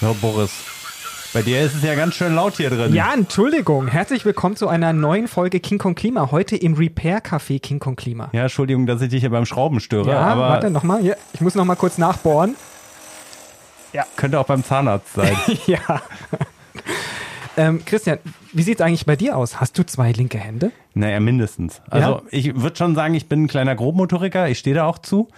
Ja, Boris. Bei dir ist es ja ganz schön laut hier drin. Ja, Entschuldigung. Herzlich willkommen zu einer neuen Folge King Kong Klima. Heute im Repair Café King Kong Klima. Ja, Entschuldigung, dass ich dich hier beim Schrauben störe. Ja, aber warte nochmal. Ich muss nochmal kurz nachbohren. Ja. Könnte auch beim Zahnarzt sein. ja. Ähm, Christian, wie sieht es eigentlich bei dir aus? Hast du zwei linke Hände? Naja, mindestens. Also ja? ich würde schon sagen, ich bin ein kleiner Grobmotoriker. Ich stehe da auch zu.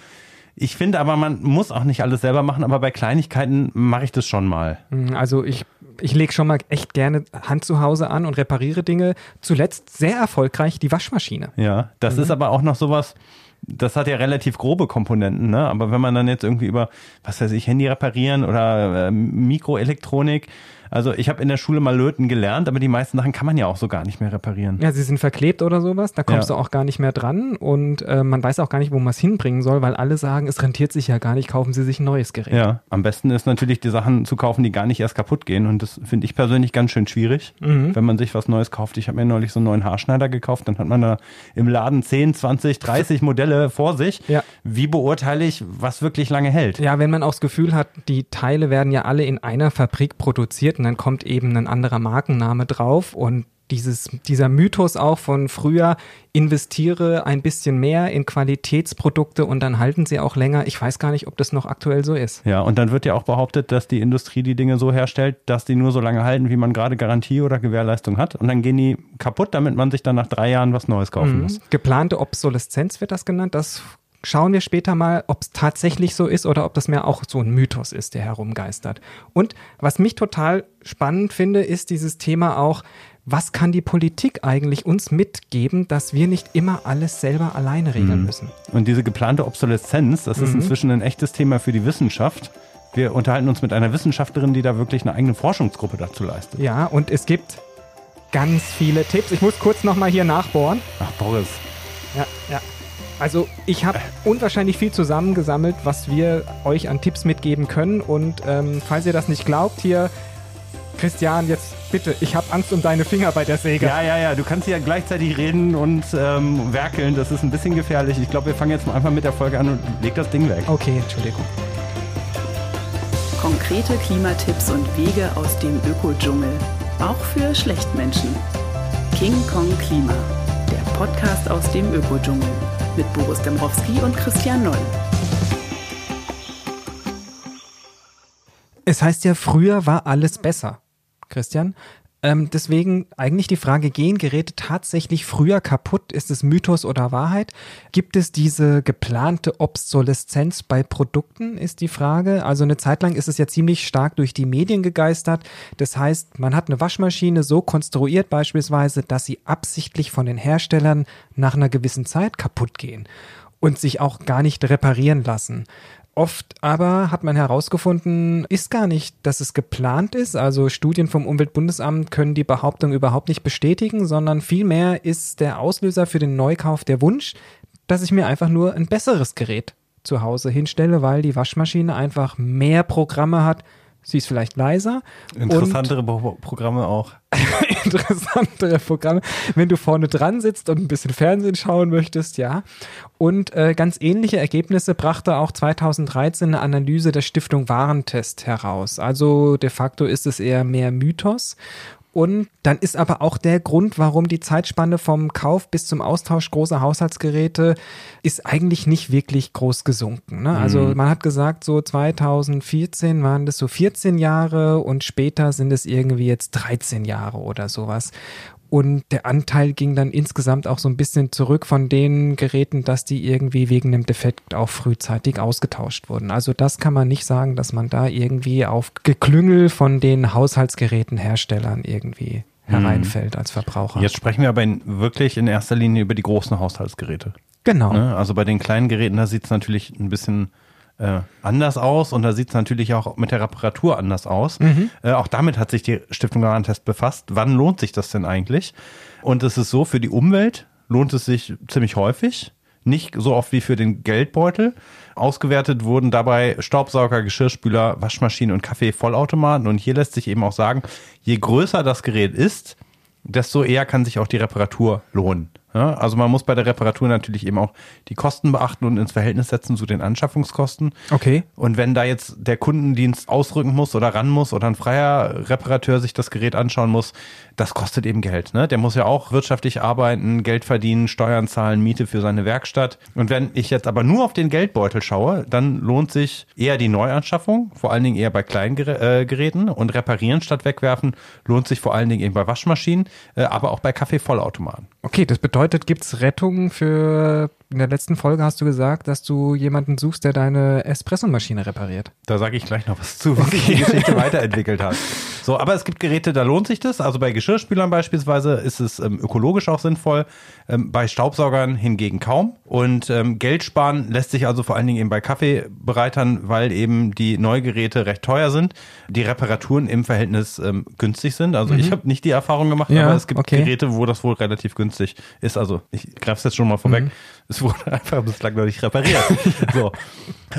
Ich finde aber, man muss auch nicht alles selber machen, aber bei Kleinigkeiten mache ich das schon mal. Hm, also ich, ich lege schon mal echt gerne Hand zu Hause an und repariere Dinge. Zuletzt sehr erfolgreich die Waschmaschine. Ja, das mhm. ist aber auch noch sowas, das hat ja relativ grobe Komponenten, ne? Aber wenn man dann jetzt irgendwie über, was weiß ich, Handy reparieren oder äh, Mikroelektronik, also ich habe in der Schule mal löten gelernt, aber die meisten Sachen kann man ja auch so gar nicht mehr reparieren. Ja, sie sind verklebt oder sowas, da kommst ja. du auch gar nicht mehr dran und äh, man weiß auch gar nicht, wo man es hinbringen soll, weil alle sagen, es rentiert sich ja gar nicht, kaufen sie sich ein neues Gerät. Ja, am besten ist natürlich die Sachen zu kaufen, die gar nicht erst kaputt gehen und das finde ich persönlich ganz schön schwierig, mhm. wenn man sich was Neues kauft. Ich habe mir neulich so einen neuen Haarschneider gekauft, dann hat man da im Laden 10, 20, 30 Modelle vor sich. Ja. Wie beurteile ich, was wirklich lange hält? Ja, wenn man auch das Gefühl hat, die Teile werden ja alle in einer Fabrik produziert und dann kommt eben ein anderer Markenname drauf und dieses, dieser Mythos auch von früher, investiere ein bisschen mehr in Qualitätsprodukte und dann halten sie auch länger. Ich weiß gar nicht, ob das noch aktuell so ist. Ja, und dann wird ja auch behauptet, dass die Industrie die Dinge so herstellt, dass die nur so lange halten, wie man gerade Garantie oder Gewährleistung hat. Und dann gehen die kaputt, damit man sich dann nach drei Jahren was Neues kaufen mhm. muss. Geplante Obsoleszenz wird das genannt. Das schauen wir später mal, ob es tatsächlich so ist oder ob das mehr auch so ein Mythos ist, der herumgeistert. Und was mich total spannend finde, ist dieses Thema auch, was kann die Politik eigentlich uns mitgeben, dass wir nicht immer alles selber alleine regeln mhm. müssen? Und diese geplante Obsoleszenz, das ist mhm. inzwischen ein echtes Thema für die Wissenschaft. Wir unterhalten uns mit einer Wissenschaftlerin, die da wirklich eine eigene Forschungsgruppe dazu leistet. Ja, und es gibt ganz viele Tipps. Ich muss kurz nochmal hier nachbohren. Ach, Boris. Ja, ja. Also ich habe unwahrscheinlich viel zusammengesammelt, was wir euch an Tipps mitgeben können. Und ähm, falls ihr das nicht glaubt, hier, Christian, jetzt bitte, ich habe Angst um deine Finger bei der Säge. Ja, ja, ja, du kannst ja gleichzeitig reden und ähm, werkeln. Das ist ein bisschen gefährlich. Ich glaube, wir fangen jetzt mal einfach mit der Folge an und leg das Ding weg. Okay, Entschuldigung. Konkrete Klimatipps und Wege aus dem Ökodschungel. Auch für Schlechtmenschen. King Kong Klima, der Podcast aus dem Ökodschungel mit Boris Dembrowski und Christian Noll. Es heißt ja, früher war alles besser, Christian. Ähm, deswegen eigentlich die Frage, gehen Geräte tatsächlich früher kaputt? Ist es Mythos oder Wahrheit? Gibt es diese geplante Obsoleszenz bei Produkten, ist die Frage. Also eine Zeit lang ist es ja ziemlich stark durch die Medien gegeistert. Das heißt, man hat eine Waschmaschine so konstruiert beispielsweise, dass sie absichtlich von den Herstellern nach einer gewissen Zeit kaputt gehen und sich auch gar nicht reparieren lassen. Oft aber hat man herausgefunden, ist gar nicht, dass es geplant ist. Also Studien vom Umweltbundesamt können die Behauptung überhaupt nicht bestätigen, sondern vielmehr ist der Auslöser für den Neukauf der Wunsch, dass ich mir einfach nur ein besseres Gerät zu Hause hinstelle, weil die Waschmaschine einfach mehr Programme hat, Sie ist vielleicht leiser. Interessantere Pro Programme auch. interessantere Programme. Wenn du vorne dran sitzt und ein bisschen Fernsehen schauen möchtest, ja. Und äh, ganz ähnliche Ergebnisse brachte auch 2013 eine Analyse der Stiftung Warentest heraus. Also de facto ist es eher mehr Mythos. Und dann ist aber auch der Grund, warum die Zeitspanne vom Kauf bis zum Austausch großer Haushaltsgeräte ist eigentlich nicht wirklich groß gesunken. Ne? Also mhm. man hat gesagt, so 2014 waren das so 14 Jahre und später sind es irgendwie jetzt 13 Jahre oder sowas. Und der Anteil ging dann insgesamt auch so ein bisschen zurück von den Geräten, dass die irgendwie wegen einem Defekt auch frühzeitig ausgetauscht wurden. Also das kann man nicht sagen, dass man da irgendwie auf Geklüngel von den Haushaltsgerätenherstellern irgendwie mhm. hereinfällt als Verbraucher. Jetzt sprechen wir aber in, wirklich in erster Linie über die großen Haushaltsgeräte. Genau. Ne? Also bei den kleinen Geräten, da sieht es natürlich ein bisschen äh, anders aus und da sieht es natürlich auch mit der Reparatur anders aus. Mhm. Äh, auch damit hat sich die Stiftung Garantest befasst. Wann lohnt sich das denn eigentlich? Und es ist so, für die Umwelt lohnt es sich ziemlich häufig. Nicht so oft wie für den Geldbeutel. Ausgewertet wurden dabei Staubsauger, Geschirrspüler, Waschmaschinen und Kaffee-Vollautomaten. Und hier lässt sich eben auch sagen, je größer das Gerät ist, desto eher kann sich auch die Reparatur lohnen. Ja, also man muss bei der Reparatur natürlich eben auch die Kosten beachten und ins Verhältnis setzen zu den Anschaffungskosten. Okay. Und wenn da jetzt der Kundendienst ausrücken muss oder ran muss oder ein freier Reparateur sich das Gerät anschauen muss, das kostet eben Geld. Ne? Der muss ja auch wirtschaftlich arbeiten, Geld verdienen, Steuern zahlen, Miete für seine Werkstatt. Und wenn ich jetzt aber nur auf den Geldbeutel schaue, dann lohnt sich eher die Neuanschaffung, vor allen Dingen eher bei kleinen äh, Geräten und reparieren statt wegwerfen lohnt sich vor allen Dingen eben bei Waschmaschinen, äh, aber auch bei Kaffeevollautomaten. Okay, das bedeutet, gibt es Rettung für. In der letzten Folge hast du gesagt, dass du jemanden suchst, der deine Espressomaschine repariert. Da sage ich gleich noch was zu, wie sich die Geschichte weiterentwickelt hat. So, aber es gibt Geräte, da lohnt sich das. Also bei Geschirrschülern beispielsweise ist es ähm, ökologisch auch sinnvoll. Ähm, bei Staubsaugern hingegen kaum. Und ähm, Geld sparen lässt sich also vor allen Dingen eben bei Kaffeebereitern, weil eben die Neugeräte recht teuer sind, die Reparaturen im Verhältnis ähm, günstig sind. Also ich habe nicht die Erfahrung gemacht, Ja, aber es gibt okay. Geräte, wo das wohl relativ günstig ist. Also ich greife es jetzt schon mal vorweg. Mhm. Es wurde einfach bislang noch nicht repariert. so.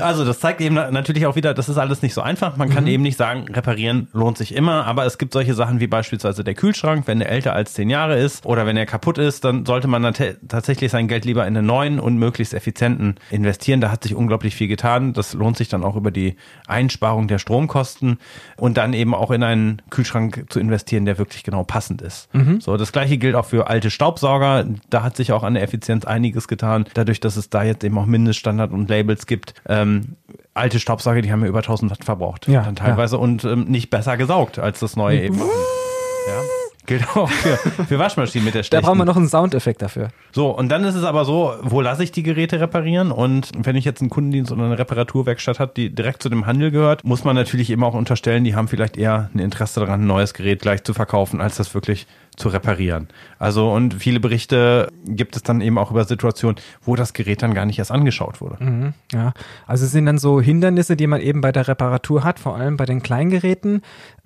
Also das zeigt eben na- natürlich auch wieder, das ist alles nicht so einfach. Man Mhm. kann eben nicht sagen, reparieren lohnt sich immer, aber es gibt solche Sachen wie beispielsweise der Kühlschrank, wenn der älter als zehn Jahre ist oder wenn er kaputt ist, dann sollte man tatsächlich sein Geld lieber in einen neuen und möglichst effizienten investieren. Da hat sich unglaublich viel getan. Das lohnt sich dann auch über die Einsparung der Stromkosten und dann eben auch in einen Kühlschrank zu investieren, der wirklich genau passend ist. So, das gleiche gilt auch für alte Staubsauger. Da hat sich auch an der Effizienz einiges getan, dadurch, dass es da jetzt eben auch Mindeststandard und Labels gibt. Ähm, alte Staubsauger, die haben ja über 1000 Watt verbraucht. Ja, dann teilweise und ähm, nicht besser gesaugt als das neue eben. Ja. Gilt auch für, für Waschmaschinen mit der Da schlechten. brauchen wir noch einen Soundeffekt dafür. So, und dann ist es aber so, wo lasse ich die Geräte reparieren? Und wenn ich jetzt einen Kundendienst oder eine Reparaturwerkstatt habe, die direkt zu dem Handel gehört, muss man natürlich immer auch unterstellen, die haben vielleicht eher ein Interesse daran, ein neues Gerät gleich zu verkaufen, als das wirklich zu reparieren. Also, und viele Berichte gibt es dann eben auch über Situationen, wo das Gerät dann gar nicht erst angeschaut wurde. Mhm, ja, also es sind dann so Hindernisse, die man eben bei der Reparatur hat, vor allem bei den Kleingeräten.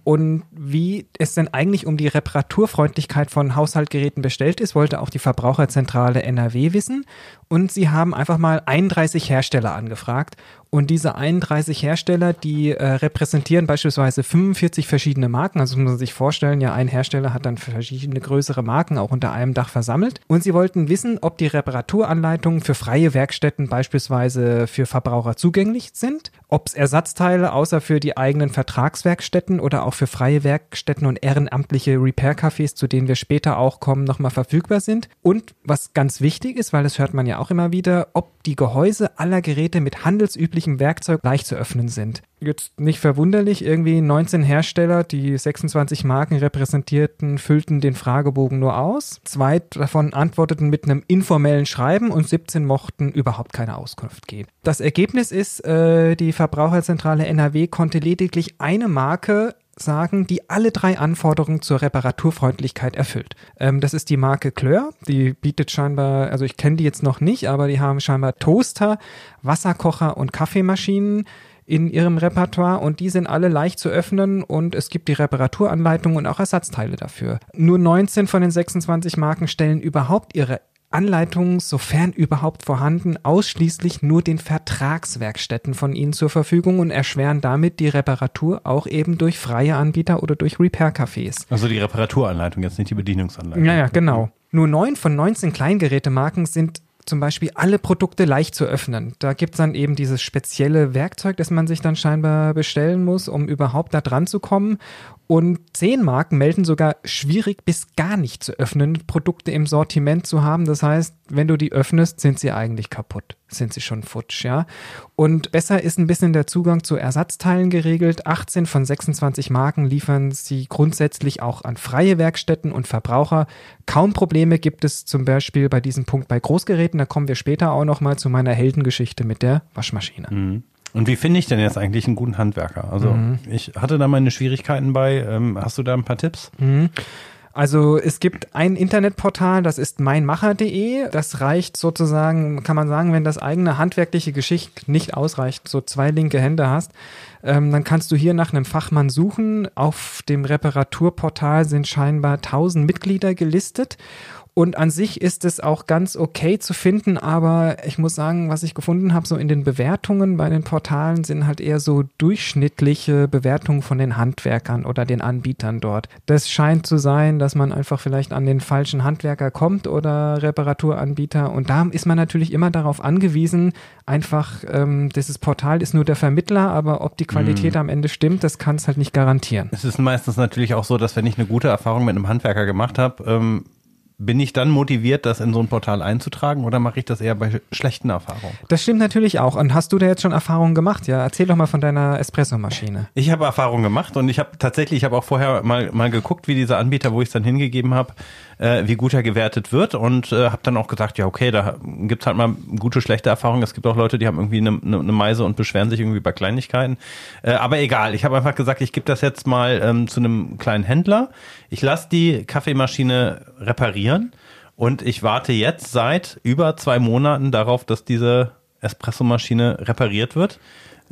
Und wie es denn eigentlich um die Reparaturfreundlichkeit von Haushaltgeräten bestellt ist, wollte auch die Verbraucherzentrale NRW wissen. Und sie haben einfach mal 31 Hersteller angefragt. Und diese 31 Hersteller, die äh, repräsentieren beispielsweise 45 verschiedene Marken. Also muss man sich vorstellen, ja, ein Hersteller hat dann verschiedene größere Marken auch unter einem Dach versammelt. Und sie wollten wissen, ob die Reparaturanleitungen für freie Werkstätten beispielsweise für Verbraucher zugänglich sind, ob es Ersatzteile außer für die eigenen Vertragswerkstätten oder auch für freie Werkstätten und ehrenamtliche Repair-Cafés, zu denen wir später auch kommen, nochmal verfügbar sind. Und was ganz wichtig ist, weil das hört man ja auch immer wieder, ob die Gehäuse aller Geräte mit handelsüblichem Werkzeug leicht zu öffnen sind. Jetzt nicht verwunderlich, irgendwie 19 Hersteller, die 26 Marken repräsentierten, füllten den Fragebogen nur aus. Zwei davon antworteten mit einem informellen Schreiben und 17 mochten überhaupt keine Auskunft geben. Das Ergebnis ist, äh, die Verbraucherzentrale NRW konnte lediglich eine Marke sagen, die alle drei Anforderungen zur Reparaturfreundlichkeit erfüllt. Ähm, das ist die Marke Kleur. Die bietet scheinbar, also ich kenne die jetzt noch nicht, aber die haben scheinbar Toaster, Wasserkocher und Kaffeemaschinen in ihrem Repertoire und die sind alle leicht zu öffnen und es gibt die Reparaturanleitung und auch Ersatzteile dafür. Nur 19 von den 26 Marken stellen überhaupt ihre Anleitungen, sofern überhaupt vorhanden, ausschließlich nur den Vertragswerkstätten von ihnen zur Verfügung und erschweren damit die Reparatur auch eben durch freie Anbieter oder durch Repair-Cafés. Also die Reparaturanleitung, jetzt nicht die Bedienungsanleitung. Ja, ja, genau. Nur neun von 19 Kleingerätemarken sind zum Beispiel alle Produkte leicht zu öffnen. Da gibt es dann eben dieses spezielle Werkzeug, das man sich dann scheinbar bestellen muss, um überhaupt da dran zu kommen. Und zehn Marken melden sogar schwierig bis gar nicht zu öffnen, Produkte im Sortiment zu haben. Das heißt, wenn du die öffnest, sind sie eigentlich kaputt, sind sie schon futsch, ja. Und besser ist ein bisschen der Zugang zu Ersatzteilen geregelt. 18 von 26 Marken liefern sie grundsätzlich auch an freie Werkstätten und Verbraucher. Kaum Probleme gibt es zum Beispiel bei diesem Punkt bei Großgeräten. Da kommen wir später auch noch mal zu meiner Heldengeschichte mit der Waschmaschine. Und wie finde ich denn jetzt eigentlich einen guten Handwerker? Also ich hatte da meine Schwierigkeiten bei. Ähm, hast du da ein paar Tipps? Also es gibt ein Internetportal, das ist meinmacher.de. Das reicht sozusagen, kann man sagen, wenn das eigene handwerkliche Geschick nicht ausreicht, so zwei linke Hände hast, ähm, dann kannst du hier nach einem Fachmann suchen. Auf dem Reparaturportal sind scheinbar 1000 Mitglieder gelistet. Und an sich ist es auch ganz okay zu finden, aber ich muss sagen, was ich gefunden habe, so in den Bewertungen bei den Portalen sind halt eher so durchschnittliche Bewertungen von den Handwerkern oder den Anbietern dort. Das scheint zu sein, dass man einfach vielleicht an den falschen Handwerker kommt oder Reparaturanbieter. Und da ist man natürlich immer darauf angewiesen, einfach, ähm, dieses Portal ist nur der Vermittler, aber ob die Qualität mm. am Ende stimmt, das kann es halt nicht garantieren. Es ist meistens natürlich auch so, dass wenn ich eine gute Erfahrung mit einem Handwerker gemacht habe, ähm, bin ich dann motiviert, das in so ein Portal einzutragen oder mache ich das eher bei schlechten Erfahrungen? Das stimmt natürlich auch. Und hast du da jetzt schon Erfahrungen gemacht? Ja, erzähl doch mal von deiner Espresso-Maschine. Ich habe Erfahrungen gemacht und ich habe tatsächlich, ich habe auch vorher mal, mal geguckt, wie dieser Anbieter, wo ich es dann hingegeben habe, äh, wie gut er gewertet wird und äh, habe dann auch gesagt, ja okay, da gibt's halt mal gute, schlechte Erfahrungen. Es gibt auch Leute, die haben irgendwie eine, eine, eine Meise und beschweren sich irgendwie bei Kleinigkeiten. Äh, aber egal, ich habe einfach gesagt, ich gebe das jetzt mal ähm, zu einem kleinen Händler. Ich lasse die Kaffeemaschine reparieren und ich warte jetzt seit über zwei Monaten darauf, dass diese Espressomaschine repariert wird.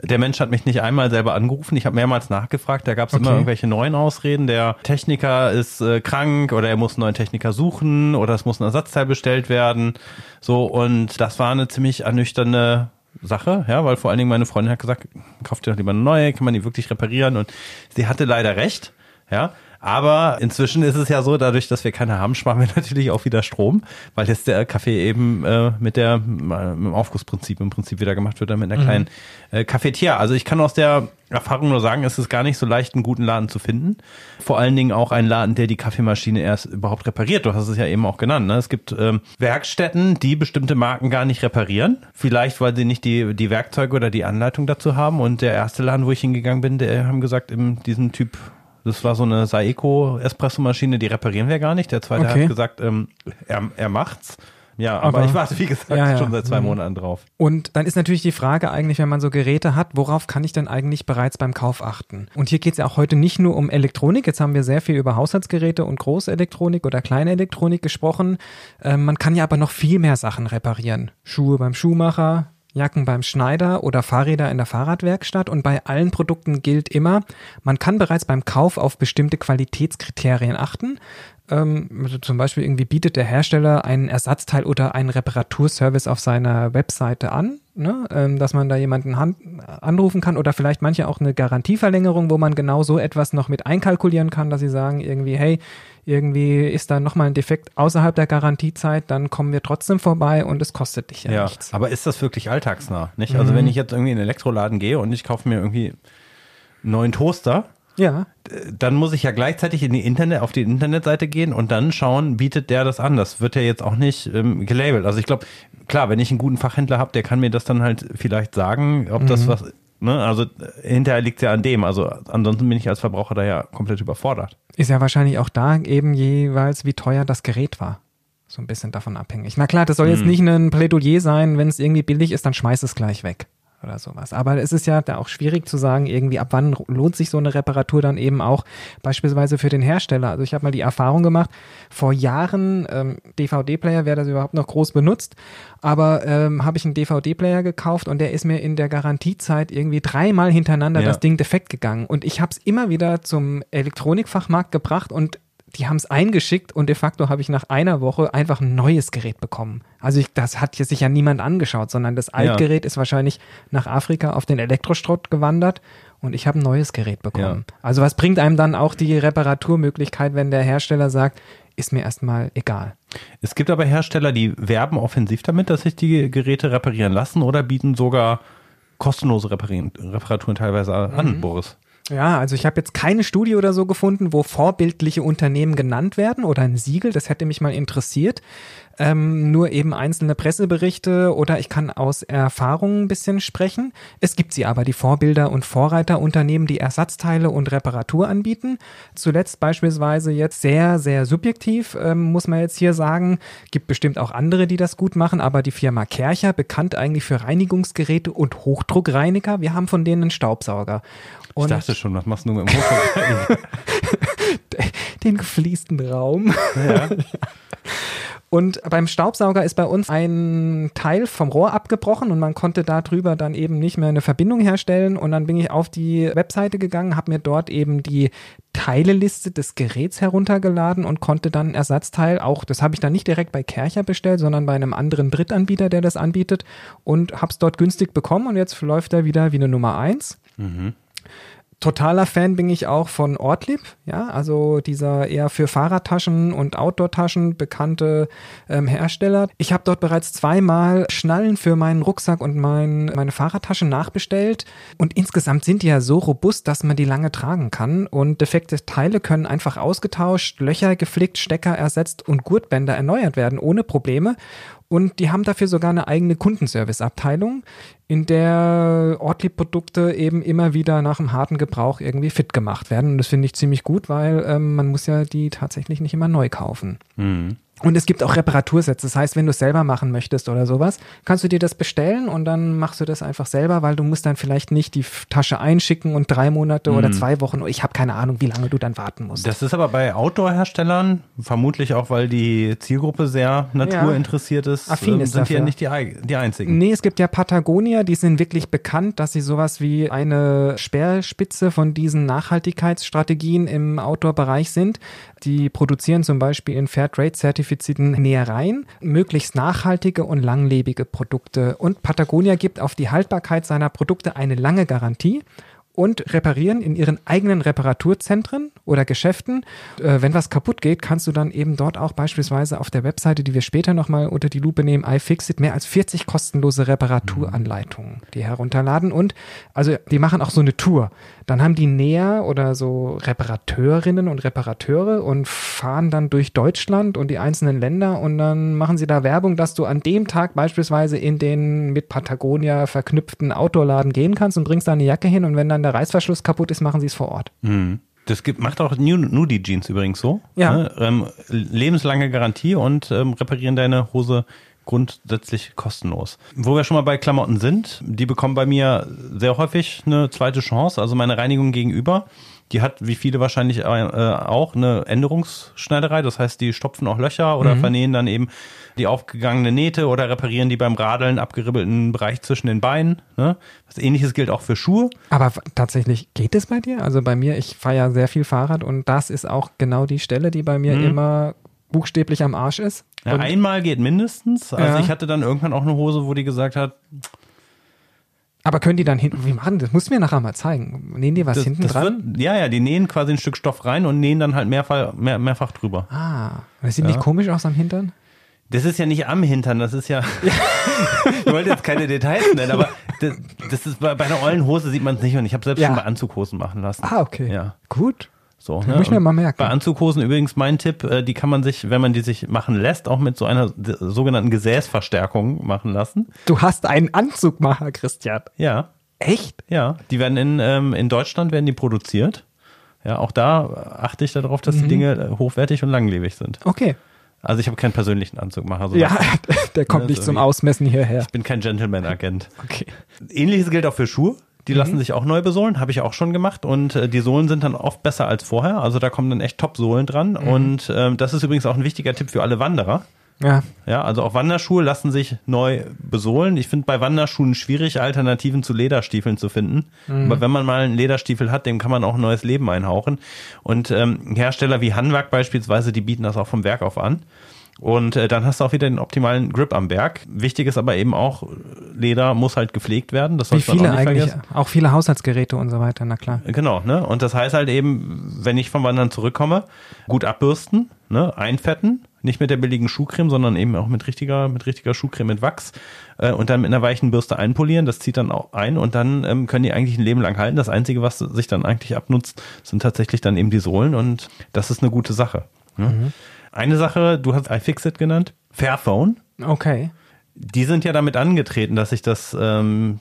Der Mensch hat mich nicht einmal selber angerufen. Ich habe mehrmals nachgefragt. Da gab es okay. immer irgendwelche neuen Ausreden. Der Techniker ist äh, krank oder er muss einen neuen Techniker suchen oder es muss ein Ersatzteil bestellt werden. So und das war eine ziemlich ernüchternde Sache, ja, weil vor allen Dingen meine Freundin hat gesagt, kauft dir doch lieber eine neue, kann man die wirklich reparieren und sie hatte leider recht, ja. Aber inzwischen ist es ja so, dadurch, dass wir keine haben, sparen wir natürlich auch wieder Strom, weil jetzt der Kaffee eben äh, mit der äh, mit dem Aufgussprinzip im Prinzip wieder gemacht wird, mit einer mhm. kleinen äh, Cafetiere. Also ich kann aus der Erfahrung nur sagen, es ist gar nicht so leicht, einen guten Laden zu finden. Vor allen Dingen auch einen Laden, der die Kaffeemaschine erst überhaupt repariert. Du hast es ja eben auch genannt. Ne? Es gibt ähm, Werkstätten, die bestimmte Marken gar nicht reparieren. Vielleicht, weil sie nicht die, die Werkzeuge oder die Anleitung dazu haben. Und der erste Laden, wo ich hingegangen bin, der haben gesagt, in diesem Typ das war so eine Saeco Espresso-Maschine, die reparieren wir gar nicht. Der zweite okay. hat gesagt, ähm, er, er macht's. Ja, aber, aber, ich warte, wie gesagt, ja, ja. schon seit zwei mhm. Monaten drauf. Und dann ist natürlich die Frage eigentlich, wenn man so Geräte hat, worauf kann ich denn eigentlich bereits beim Kauf achten? Und hier geht es ja auch heute nicht nur um Elektronik. Jetzt haben wir sehr viel über Haushaltsgeräte und Großelektronik oder Kleinelektronik gesprochen. Ähm, man kann ja aber noch viel mehr Sachen reparieren. Schuhe beim Schuhmacher, Jacken beim Schneider oder Fahrräder in der Fahrradwerkstatt und bei allen Produkten gilt immer, man kann bereits beim Kauf auf bestimmte Qualitätskriterien achten. Ähm, also zum Beispiel irgendwie bietet der Hersteller einen Ersatzteil oder einen Reparaturservice auf seiner Webseite an, ne? ähm, dass man da jemanden anrufen kann oder vielleicht manche auch eine Garantieverlängerung, wo man genau so etwas noch mit einkalkulieren kann, dass sie sagen irgendwie, hey, irgendwie ist da nochmal ein Defekt außerhalb der Garantiezeit, dann kommen wir trotzdem vorbei und es kostet dich ja, ja nichts. Aber ist das wirklich alltagsnah? Nicht? Also mhm. wenn ich jetzt irgendwie in den Elektroladen gehe und ich kaufe mir irgendwie einen neuen Toaster, ja. Dann muss ich ja gleichzeitig in die Internet, auf die Internetseite gehen und dann schauen, bietet der das an. Das wird ja jetzt auch nicht ähm, gelabelt. Also ich glaube, klar, wenn ich einen guten Fachhändler habe, der kann mir das dann halt vielleicht sagen, ob mhm. das was Ne? Also äh, hinterher liegt es ja an dem. Also ansonsten bin ich als Verbraucher da ja komplett überfordert. Ist ja wahrscheinlich auch da eben jeweils, wie teuer das Gerät war. So ein bisschen davon abhängig. Na klar, das soll jetzt hm. nicht ein Plädoyer sein, wenn es irgendwie billig ist, dann schmeiß es gleich weg oder sowas. Aber es ist ja da auch schwierig zu sagen, irgendwie ab wann lohnt sich so eine Reparatur dann eben auch beispielsweise für den Hersteller. Also ich habe mal die Erfahrung gemacht, vor Jahren, ähm, DVD-Player, wer das überhaupt noch groß benutzt, aber ähm, habe ich einen DVD-Player gekauft und der ist mir in der Garantiezeit irgendwie dreimal hintereinander ja. das Ding defekt gegangen. Und ich habe es immer wieder zum Elektronikfachmarkt gebracht und die haben es eingeschickt und de facto habe ich nach einer Woche einfach ein neues Gerät bekommen. Also ich, das hat sich ja niemand angeschaut, sondern das Altgerät ja. ist wahrscheinlich nach Afrika auf den Elektrostrott gewandert und ich habe ein neues Gerät bekommen. Ja. Also was bringt einem dann auch die Reparaturmöglichkeit, wenn der Hersteller sagt, ist mir erstmal egal. Es gibt aber Hersteller, die werben offensiv damit, dass sich die Geräte reparieren lassen oder bieten sogar kostenlose Reparaturen teilweise an, mhm. Boris. Ja, also ich habe jetzt keine Studie oder so gefunden, wo vorbildliche Unternehmen genannt werden oder ein Siegel, das hätte mich mal interessiert. Ähm, nur eben einzelne Presseberichte oder ich kann aus Erfahrung ein bisschen sprechen. Es gibt sie aber, die Vorbilder und Vorreiterunternehmen, die Ersatzteile und Reparatur anbieten. Zuletzt beispielsweise jetzt sehr, sehr subjektiv, ähm, muss man jetzt hier sagen. Gibt bestimmt auch andere, die das gut machen, aber die Firma Kercher, bekannt eigentlich für Reinigungsgeräte und Hochdruckreiniger, wir haben von denen einen Staubsauger. Und ich dachte schon, was machst du nur im Motor? Den gefließten Raum. Ja. Und beim Staubsauger ist bei uns ein Teil vom Rohr abgebrochen und man konnte darüber dann eben nicht mehr eine Verbindung herstellen. Und dann bin ich auf die Webseite gegangen, habe mir dort eben die Teileliste des Geräts heruntergeladen und konnte dann ein Ersatzteil auch, das habe ich dann nicht direkt bei Kercher bestellt, sondern bei einem anderen Drittanbieter, der das anbietet und habe es dort günstig bekommen und jetzt läuft er wieder wie eine Nummer eins. Mhm. Totaler Fan bin ich auch von Ortlieb, ja, also dieser eher für Fahrradtaschen und Outdoor-Taschen bekannte ähm, Hersteller. Ich habe dort bereits zweimal Schnallen für meinen Rucksack und mein, meine Fahrradtasche nachbestellt. Und insgesamt sind die ja so robust, dass man die lange tragen kann. Und defekte Teile können einfach ausgetauscht, Löcher geflickt, Stecker ersetzt und Gurtbänder erneuert werden ohne Probleme und die haben dafür sogar eine eigene Kundenservice-Abteilung, in der Ortlieb-Produkte eben immer wieder nach dem harten Gebrauch irgendwie fit gemacht werden. Und das finde ich ziemlich gut, weil ähm, man muss ja die tatsächlich nicht immer neu kaufen. Mhm. Und es gibt auch Reparatursätze. Das heißt, wenn du es selber machen möchtest oder sowas, kannst du dir das bestellen und dann machst du das einfach selber, weil du musst dann vielleicht nicht die Tasche einschicken und drei Monate mhm. oder zwei Wochen. Ich habe keine Ahnung, wie lange du dann warten musst. Das ist aber bei Outdoor-Herstellern vermutlich auch, weil die Zielgruppe sehr naturinteressiert ist, Affin ist sind die ja nicht die, die einzigen. Nee, es gibt ja Patagonia, die sind wirklich bekannt, dass sie sowas wie eine Speerspitze von diesen Nachhaltigkeitsstrategien im Outdoor-Bereich sind. Die produzieren zum Beispiel in Fairtrade-zertifizierten Nähereien möglichst nachhaltige und langlebige Produkte. Und Patagonia gibt auf die Haltbarkeit seiner Produkte eine lange Garantie und reparieren in ihren eigenen Reparaturzentren oder Geschäften. Äh, wenn was kaputt geht, kannst du dann eben dort auch beispielsweise auf der Webseite, die wir später nochmal unter die Lupe nehmen, iFixit, mehr als 40 kostenlose Reparaturanleitungen, die herunterladen. Und also die machen auch so eine Tour. Dann haben die Näher oder so Reparateurinnen und Reparateure und fahren dann durch Deutschland und die einzelnen Länder und dann machen sie da Werbung, dass du an dem Tag beispielsweise in den mit Patagonia verknüpften Outdoor-Laden gehen kannst und bringst da eine Jacke hin und wenn dann der Reißverschluss kaputt ist, machen sie es vor Ort. Mhm. Das gibt, macht auch Nudie Jeans übrigens so. Ja. Ne? Ähm, lebenslange Garantie und ähm, reparieren deine Hose grundsätzlich kostenlos. Wo wir schon mal bei Klamotten sind, die bekommen bei mir sehr häufig eine zweite Chance. Also meine Reinigung gegenüber, die hat wie viele wahrscheinlich äh, auch eine Änderungsschneiderei. Das heißt, die stopfen auch Löcher oder mhm. vernähen dann eben die aufgegangene Nähte oder reparieren die beim Radeln abgeribbelten Bereich zwischen den Beinen. Ne? Was ähnliches gilt auch für Schuhe. Aber tatsächlich geht es bei dir? Also bei mir, ich fahre ja sehr viel Fahrrad und das ist auch genau die Stelle, die bei mir mhm. immer buchstäblich am Arsch ist. Ja, einmal geht mindestens. Also ja. ich hatte dann irgendwann auch eine Hose, wo die gesagt hat, aber können die dann hinten, wie machen das? Musst du mir nachher mal zeigen. Nähen die was das, hinten das dran? Wird, ja, ja, die nähen quasi ein Stück Stoff rein und nähen dann halt mehrfach, mehr, mehrfach drüber. Ah, sieht ja. nicht komisch aus am Hintern? Das ist ja nicht am Hintern, das ist ja. ich wollte jetzt keine Details nennen, aber das, das ist bei, bei einer ollen Hose sieht man es nicht und ich habe selbst ja. schon bei Anzughosen machen lassen. Ah, okay. Ja. Gut. So, ne? Muss ich mir mal merken. Bei Anzughosen übrigens mein Tipp, äh, die kann man sich, wenn man die sich machen lässt, auch mit so einer sogenannten Gesäßverstärkung machen lassen. Du hast einen Anzugmacher, Christian. Ja. Echt? Ja. Die werden in, ähm, in Deutschland werden die produziert. Ja, auch da achte ich darauf, dass mhm. die Dinge äh, hochwertig und langlebig sind. Okay. Also ich habe keinen persönlichen Anzugmacher. So ja, der kommt nicht zum Ausmessen hierher. Ich bin kein Gentleman-Agent. Okay. Ähnliches gilt auch für Schuhe. Die mhm. lassen sich auch neu besohlen, habe ich auch schon gemacht. Und äh, die Sohlen sind dann oft besser als vorher. Also da kommen dann echt Top-Sohlen dran. Mhm. Und ähm, das ist übrigens auch ein wichtiger Tipp für alle Wanderer. Ja. Ja, also auch Wanderschuhe lassen sich neu besohlen. Ich finde bei Wanderschuhen schwierig, Alternativen zu Lederstiefeln zu finden. Mhm. Aber wenn man mal einen Lederstiefel hat, dem kann man auch ein neues Leben einhauchen. Und ähm, Hersteller wie Hanwag beispielsweise, die bieten das auch vom Werk auf an. Und äh, dann hast du auch wieder den optimalen Grip am Berg. Wichtig ist aber eben auch, Leder muss halt gepflegt werden. Das Wie viele auch eigentlich, vergessen. auch viele Haushaltsgeräte und so weiter, na klar. Genau, ne? Und das heißt halt eben, wenn ich vom Wandern zurückkomme, gut abbürsten, ne? Einfetten, nicht mit der billigen Schuhcreme, sondern eben auch mit richtiger, mit richtiger Schuhcreme mit Wachs äh, und dann mit einer weichen Bürste einpolieren. Das zieht dann auch ein und dann ähm, können die eigentlich ein Leben lang halten. Das Einzige, was sich dann eigentlich abnutzt, sind tatsächlich dann eben die Sohlen und das ist eine gute Sache. Ne? Mhm. Eine Sache, du hast iFixit genannt, Fairphone. Okay. Die sind ja damit angetreten, dass sich das ähm,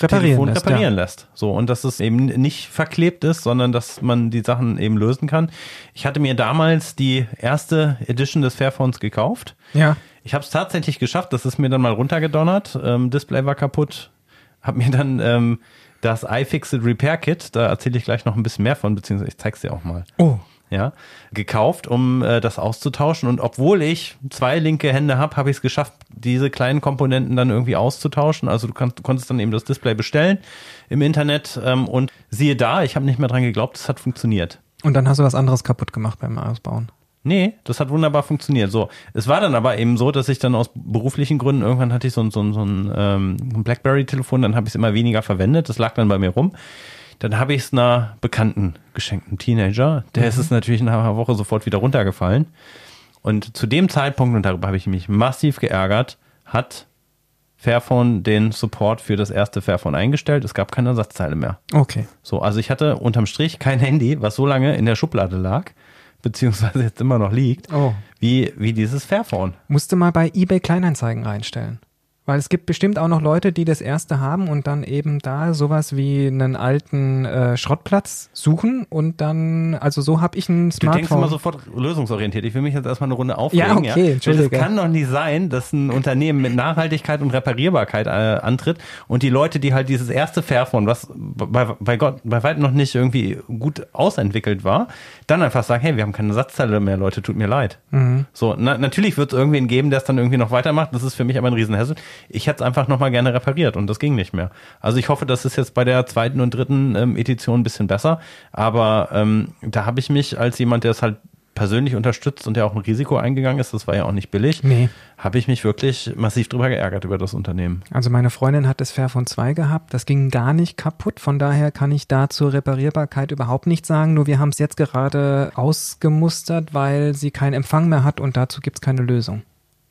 reparieren, Telefon lässt, reparieren ja. lässt. So, und dass es eben nicht verklebt ist, sondern dass man die Sachen eben lösen kann. Ich hatte mir damals die erste Edition des Fairphones gekauft. Ja. Ich habe es tatsächlich geschafft, das ist mir dann mal runtergedonnert. Ähm, Display war kaputt. Hab mir dann ähm, das iFixit Repair Kit, da erzähle ich gleich noch ein bisschen mehr von, beziehungsweise ich zeig's dir auch mal. Oh. Ja, gekauft, um äh, das auszutauschen. Und obwohl ich zwei linke Hände habe, habe ich es geschafft, diese kleinen Komponenten dann irgendwie auszutauschen. Also du, kannst, du konntest dann eben das Display bestellen im Internet ähm, und siehe da, ich habe nicht mehr dran geglaubt, es hat funktioniert. Und dann hast du was anderes kaputt gemacht beim Ausbauen. Nee, das hat wunderbar funktioniert. So, es war dann aber eben so, dass ich dann aus beruflichen Gründen irgendwann hatte ich so ein, so ein, so ein, ähm, ein BlackBerry-Telefon, dann habe ich es immer weniger verwendet. Das lag dann bei mir rum. Dann habe ich es einer Bekannten geschenkt, einem Teenager. Der ist es natürlich nach einer Woche sofort wieder runtergefallen. Und zu dem Zeitpunkt, und darüber habe ich mich massiv geärgert, hat Fairphone den Support für das erste Fairphone eingestellt. Es gab keine Ersatzteile mehr. Okay. So, also ich hatte unterm Strich kein Handy, was so lange in der Schublade lag, beziehungsweise jetzt immer noch liegt, Oh. wie, wie dieses Fairphone. Musste mal bei eBay Kleinanzeigen reinstellen. Weil es gibt bestimmt auch noch Leute, die das erste haben und dann eben da sowas wie einen alten äh, Schrottplatz suchen und dann, also so habe ich ein Du denkst Smartphone. immer sofort lösungsorientiert. Ich will mich jetzt erstmal eine Runde aufregen. Ja, okay, entschuldige. Es kann doch nicht sein, dass ein Unternehmen mit Nachhaltigkeit und Reparierbarkeit äh, antritt und die Leute, die halt dieses erste Fairphone, was bei, bei Gott bei weitem noch nicht irgendwie gut ausentwickelt war, dann einfach sagen, hey, wir haben keine Ersatzteile mehr, Leute, tut mir leid. Mhm. So, na, natürlich wird es irgendwen geben, der es dann irgendwie noch weitermacht. Das ist für mich aber ein Riesenhassel. Ich hätte es einfach nochmal gerne repariert und das ging nicht mehr. Also ich hoffe, das ist jetzt bei der zweiten und dritten ähm, Edition ein bisschen besser. Aber ähm, da habe ich mich als jemand, der es halt persönlich unterstützt und der auch ein Risiko eingegangen ist, das war ja auch nicht billig, Nee. habe ich mich wirklich massiv drüber geärgert über das Unternehmen. Also meine Freundin hat das Fairphone 2 gehabt, das ging gar nicht kaputt, von daher kann ich da zur Reparierbarkeit überhaupt nichts sagen, nur wir haben es jetzt gerade ausgemustert, weil sie keinen Empfang mehr hat und dazu gibt es keine Lösung.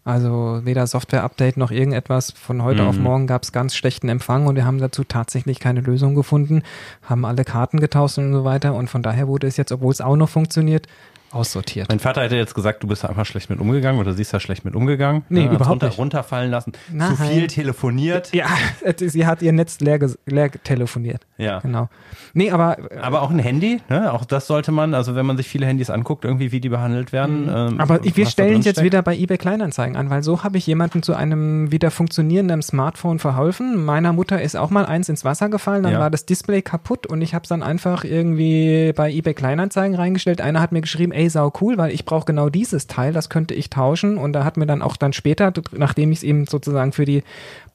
Also weder Software-Update noch irgendetwas. Von heute auf morgen gab es ganz schlechten Empfang und wir haben dazu tatsächlich keine Lösung gefunden, haben alle Karten getauscht und so weiter. Und von daher wurde es jetzt, obwohl es auch noch funktioniert, aussortiert. Mein Vater hätte jetzt gesagt, du bist da einfach schlecht mit umgegangen oder sie ist da schlecht mit umgegangen. Nee, hat's überhaupt runter, nicht. runterfallen lassen, Nein. zu viel telefoniert. Ja, sie hat ihr Netz leer, leer telefoniert. Ja. Genau. Nee, aber Aber auch ein Handy, ne? auch das sollte man, also wenn man sich viele Handys anguckt, irgendwie wie die behandelt werden. ähm, Mhm. Aber ich, wir stellen jetzt steckt. wieder bei eBay Kleinanzeigen an, weil so habe ich jemanden zu einem wieder funktionierenden Smartphone verholfen. Meiner Mutter ist auch mal eins ins Wasser gefallen, dann Ja. war das Display kaputt und ich habe es dann einfach irgendwie bei eBay Kleinanzeigen reingestellt. Einer hat mir geschrieben, ey, sau cool, weil ich brauche genau dieses Teil, das könnte ich tauschen. Und da hat mir dann auch dann später, nachdem ich es eben sozusagen für die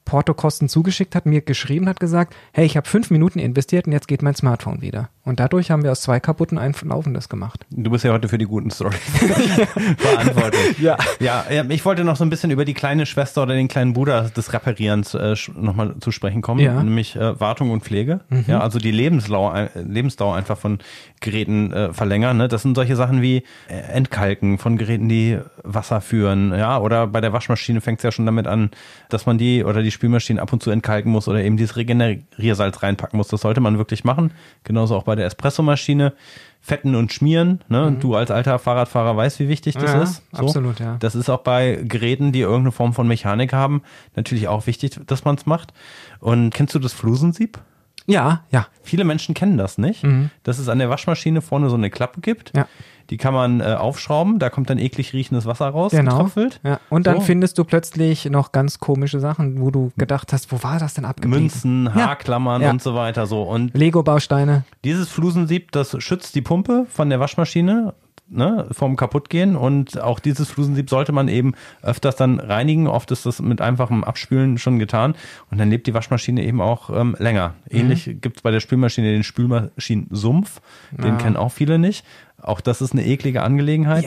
Portokosten zugeschickt hat, mir geschrieben hat gesagt, hey, ich habe fünf Minuten investiert und jetzt geht mein Smartphone wieder. Und dadurch haben wir aus zwei kaputten ein laufendes gemacht. Du bist ja heute für die guten Stories verantwortlich. Ja. ja. ich wollte noch so ein bisschen über die kleine Schwester oder den kleinen Bruder des Reparierens äh, nochmal zu sprechen kommen, Ja. nämlich äh, Wartung und Pflege. Ja, also die Lebensdauer, Lebensdauer einfach von Geräten äh, verlängern. Ne? Das sind solche Sachen wie äh, Entkalken von Geräten, die Wasser führen. Ja, oder bei der Waschmaschine fängt es ja schon damit an, dass man die oder die Spülmaschine ab und zu entkalken muss oder eben dieses Regeneriersalz reinpacken muss. Das sollte man wirklich machen. Genauso auch bei der Espressomaschine. Fetten und schmieren. Ne? Du als alter Fahrradfahrer weißt, wie wichtig das Mhm. Ja, ist. absolut, ja. Das ist auch bei Geräten, die irgendeine Form von Mechanik haben, natürlich auch wichtig, dass man es macht. Und kennst du das Flusensieb? Ja, ja. Viele Menschen kennen das nicht, dass es an der Waschmaschine vorne so eine Klappe gibt. Mhm. Ja. Die kann man äh, aufschrauben, da kommt dann eklig riechendes Wasser raus, Genau. getröpfelt. Ja. Und dann So. findest du plötzlich noch ganz komische Sachen, wo du gedacht hast, wo war das denn abgeblieben? Münzen. Haarklammern Ja. und so weiter. So. Und Lego-Bausteine. Dieses Flusensieb, das schützt die Pumpe von der Waschmaschine ne, vom Kaputtgehen und auch dieses Flusensieb sollte man eben öfters dann reinigen. Oft ist das mit einfachem Abspülen schon getan und dann lebt die Waschmaschine eben auch ähm, länger. Ähnlich gibt es bei der Spülmaschine den Spülmaschinensumpf, den kennen auch viele nicht. Auch das ist eine eklige Angelegenheit.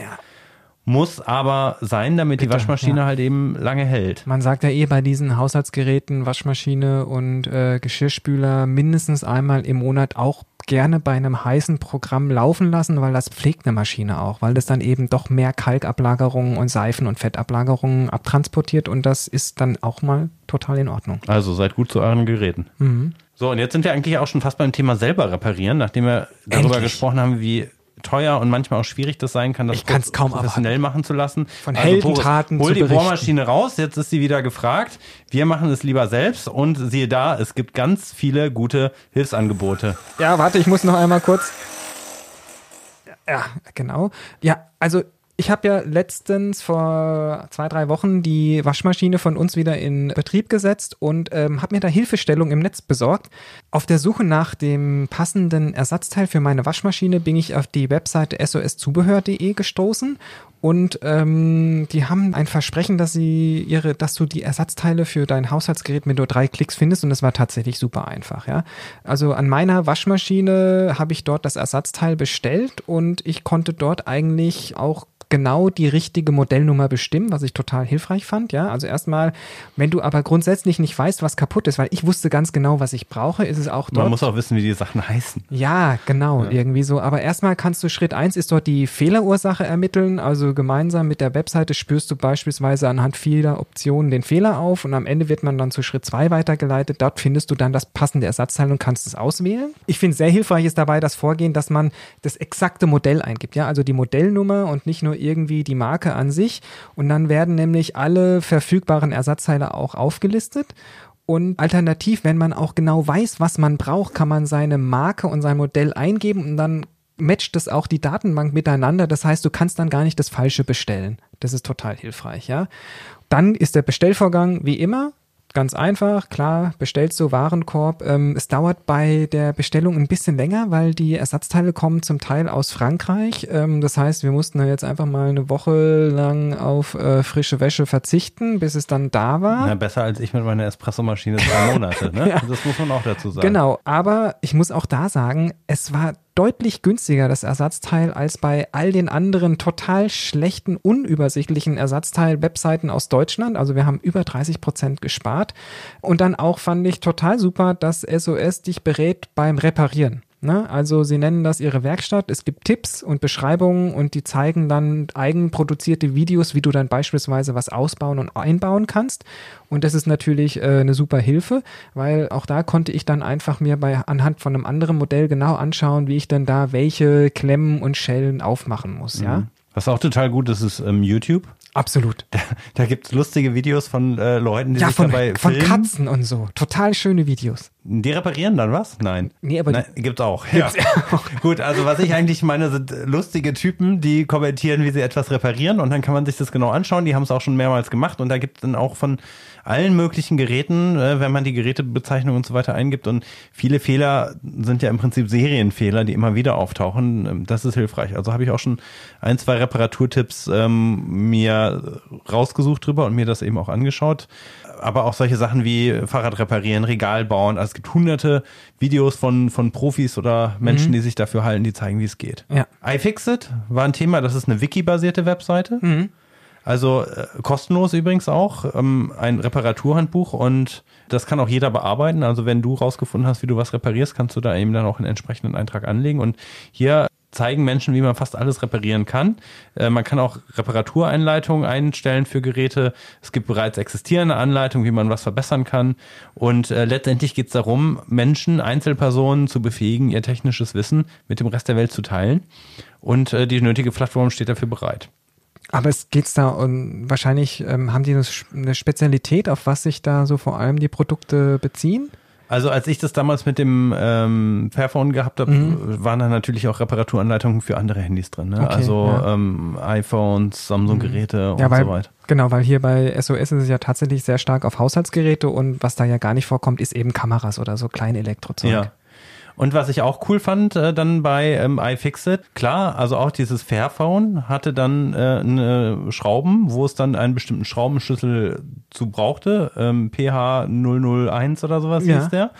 Muss aber sein, damit die Bitte, Waschmaschine ja. halt eben lange hält. Man sagt ja eh bei diesen Haushaltsgeräten, Waschmaschine und äh, Geschirrspüler mindestens einmal im Monat auch gerne bei einem heißen Programm laufen lassen, weil das pflegt eine Maschine auch, weil das dann eben doch mehr Kalkablagerungen und Seifen- und Fettablagerungen abtransportiert und das ist dann auch mal total in Ordnung. Also seid gut zu euren Geräten. Mhm. So, und jetzt sind wir eigentlich auch schon fast beim Thema selber reparieren, nachdem wir darüber Endlich. gesprochen haben, wie teuer und manchmal auch schwierig das sein kann, das Ich kann's kaum professionell machen zu lassen. Von Heldentaten Boris, hol die. Bohrmaschine raus, jetzt ist sie wieder gefragt. Wir machen es lieber selbst und siehe da, es gibt ganz viele gute Hilfsangebote. Ja, warte, ich muss noch einmal kurz. Ja, genau. Ja, also ich habe ja letztens vor zwei, drei Wochen die Waschmaschine von uns wieder in Betrieb gesetzt und ähm, habe mir da Hilfestellung im Netz besorgt. Auf der Suche nach dem passenden Ersatzteil für meine Waschmaschine bin ich auf die Webseite soszubehör.de gestoßen und ähm, die haben ein Versprechen, dass sie ihre, dass du die Ersatzteile für dein Haushaltsgerät mit nur drei Klicks findest und das war tatsächlich super einfach, ja. Also an meiner Waschmaschine habe ich dort das Ersatzteil bestellt und ich konnte dort eigentlich auch genau die richtige Modellnummer bestimmen, was ich total hilfreich fand. Ja, also erstmal, wenn du aber grundsätzlich nicht weißt, was kaputt ist, weil ich wusste ganz genau, was ich brauche, ist es auch dort. Man muss auch wissen, wie die Sachen heißen. Ja, genau, ja. irgendwie so. Aber erstmal kannst du Schritt eins ist dort die Fehlerursache ermitteln. Also gemeinsam mit der Webseite spürst du beispielsweise anhand vieler Optionen den Fehler auf und am Ende wird man dann zu Schritt zwei weitergeleitet. Dort findest du dann das passende Ersatzteil und kannst es auswählen. Ich finde sehr hilfreich ist dabei das Vorgehen, dass man das exakte Modell eingibt. Ja, also die Modellnummer und nicht nur irgendwie die Marke an sich. Und dann werden nämlich alle verfügbaren Ersatzteile auch aufgelistet. Und alternativ, wenn man auch genau weiß, was man braucht, kann man seine Marke und sein Modell eingeben und dann matcht es auch die Datenbank miteinander. Das heißt, du kannst dann gar nicht das Falsche bestellen. Das ist total hilfreich, ja. Dann ist der Bestellvorgang wie immer Ganz einfach, klar, bestellst du Warenkorb. Ähm, es dauert bei der Bestellung ein bisschen länger, weil die Ersatzteile kommen zum Teil aus Frankreich. Ähm, das heißt, wir mussten da jetzt einfach mal eine Woche lang auf äh, frische Wäsche verzichten, bis es dann da war. Na, besser als ich mit meiner Espressomaschine zwei Monate, ne? ja. Das muss man auch dazu sagen. Genau, aber ich muss auch da sagen, es war deutlich günstiger, das Ersatzteil, als bei all den anderen total schlechten, unübersichtlichen Ersatzteil-Webseiten aus Deutschland. Also wir haben über 30 Prozent gespart. Und dann auch fand ich total super, dass SOS dich berät beim Reparieren. Ne? Also sie nennen das ihre Werkstatt. Es gibt Tipps und Beschreibungen und die zeigen dann eigenproduzierte Videos, wie du dann beispielsweise was ausbauen und einbauen kannst. Und das ist natürlich äh, eine super Hilfe, weil auch da konnte ich dann einfach mir bei anhand von einem anderen Modell genau anschauen, wie ich dann da welche Klemmen und Schellen aufmachen muss. Mhm. Ja. Was auch total gut ist, ist ähm, YouTube. Absolut. Da, da gibt es lustige Videos von äh, Leuten, die ja, sich von, dabei von filmen. Katzen und so. Total schöne Videos. Die reparieren dann was? Nein. Nee, aber Nein, gibt's auch. Gibt's ja. auch. Gut, also was ich eigentlich meine, sind lustige Typen, die kommentieren, wie sie etwas reparieren und dann kann man sich das genau anschauen. Die haben es auch schon mehrmals gemacht und da gibt es dann auch von allen möglichen Geräten, äh, wenn man die Gerätebezeichnung und so weiter eingibt und viele Fehler sind ja im Prinzip Serienfehler, die immer wieder auftauchen. Ähm, das ist hilfreich. Also habe ich auch schon ein, zwei Reparaturtipps ähm, mir rausgesucht drüber und mir das eben auch angeschaut aber auch solche Sachen wie Fahrrad reparieren, Regal bauen. Also es gibt hunderte Videos von, von Profis oder Menschen, mhm. die sich dafür halten, die zeigen, wie es geht. Ja. iFixit war ein Thema, das ist eine Wiki-basierte Webseite. Mhm. Also äh, kostenlos übrigens auch, ähm, ein Reparaturhandbuch und das kann auch jeder bearbeiten. Also wenn du rausgefunden hast, wie du was reparierst, kannst du da eben dann auch einen entsprechenden Eintrag anlegen. Und hier zeigen Menschen, wie man fast alles reparieren kann. Äh, man kann auch Reparatureinleitungen einstellen für Geräte. Es gibt bereits existierende Anleitungen, wie man was verbessern kann. Und äh, letztendlich geht es darum, Menschen, Einzelpersonen zu befähigen, ihr technisches Wissen mit dem Rest der Welt zu teilen. Und äh, die nötige Plattform steht dafür bereit. Aber es geht's da und wahrscheinlich ähm, haben die eine Spezialität, auf was sich da so vor allem die Produkte beziehen? Also als ich das damals mit dem ähm, Fairphone gehabt habe, mhm. waren da natürlich auch Reparaturanleitungen für andere Handys drin. Ne? Okay, also ja. ähm, iPhones, Samsung-Geräte mhm. ja, und weil, so weiter. Genau, weil hier bei SOS ist es ja tatsächlich sehr stark auf Haushaltsgeräte und was da ja gar nicht vorkommt, ist eben Kameras oder so kleine Elektrozeug. Ja. Und was ich auch cool fand äh, dann bei ähm, iFixit, klar, also auch dieses Fairphone hatte dann äh, eine Schrauben, wo es dann einen bestimmten Schraubenschlüssel zu brauchte, ähm, PH 001 oder sowas ja. hieß der.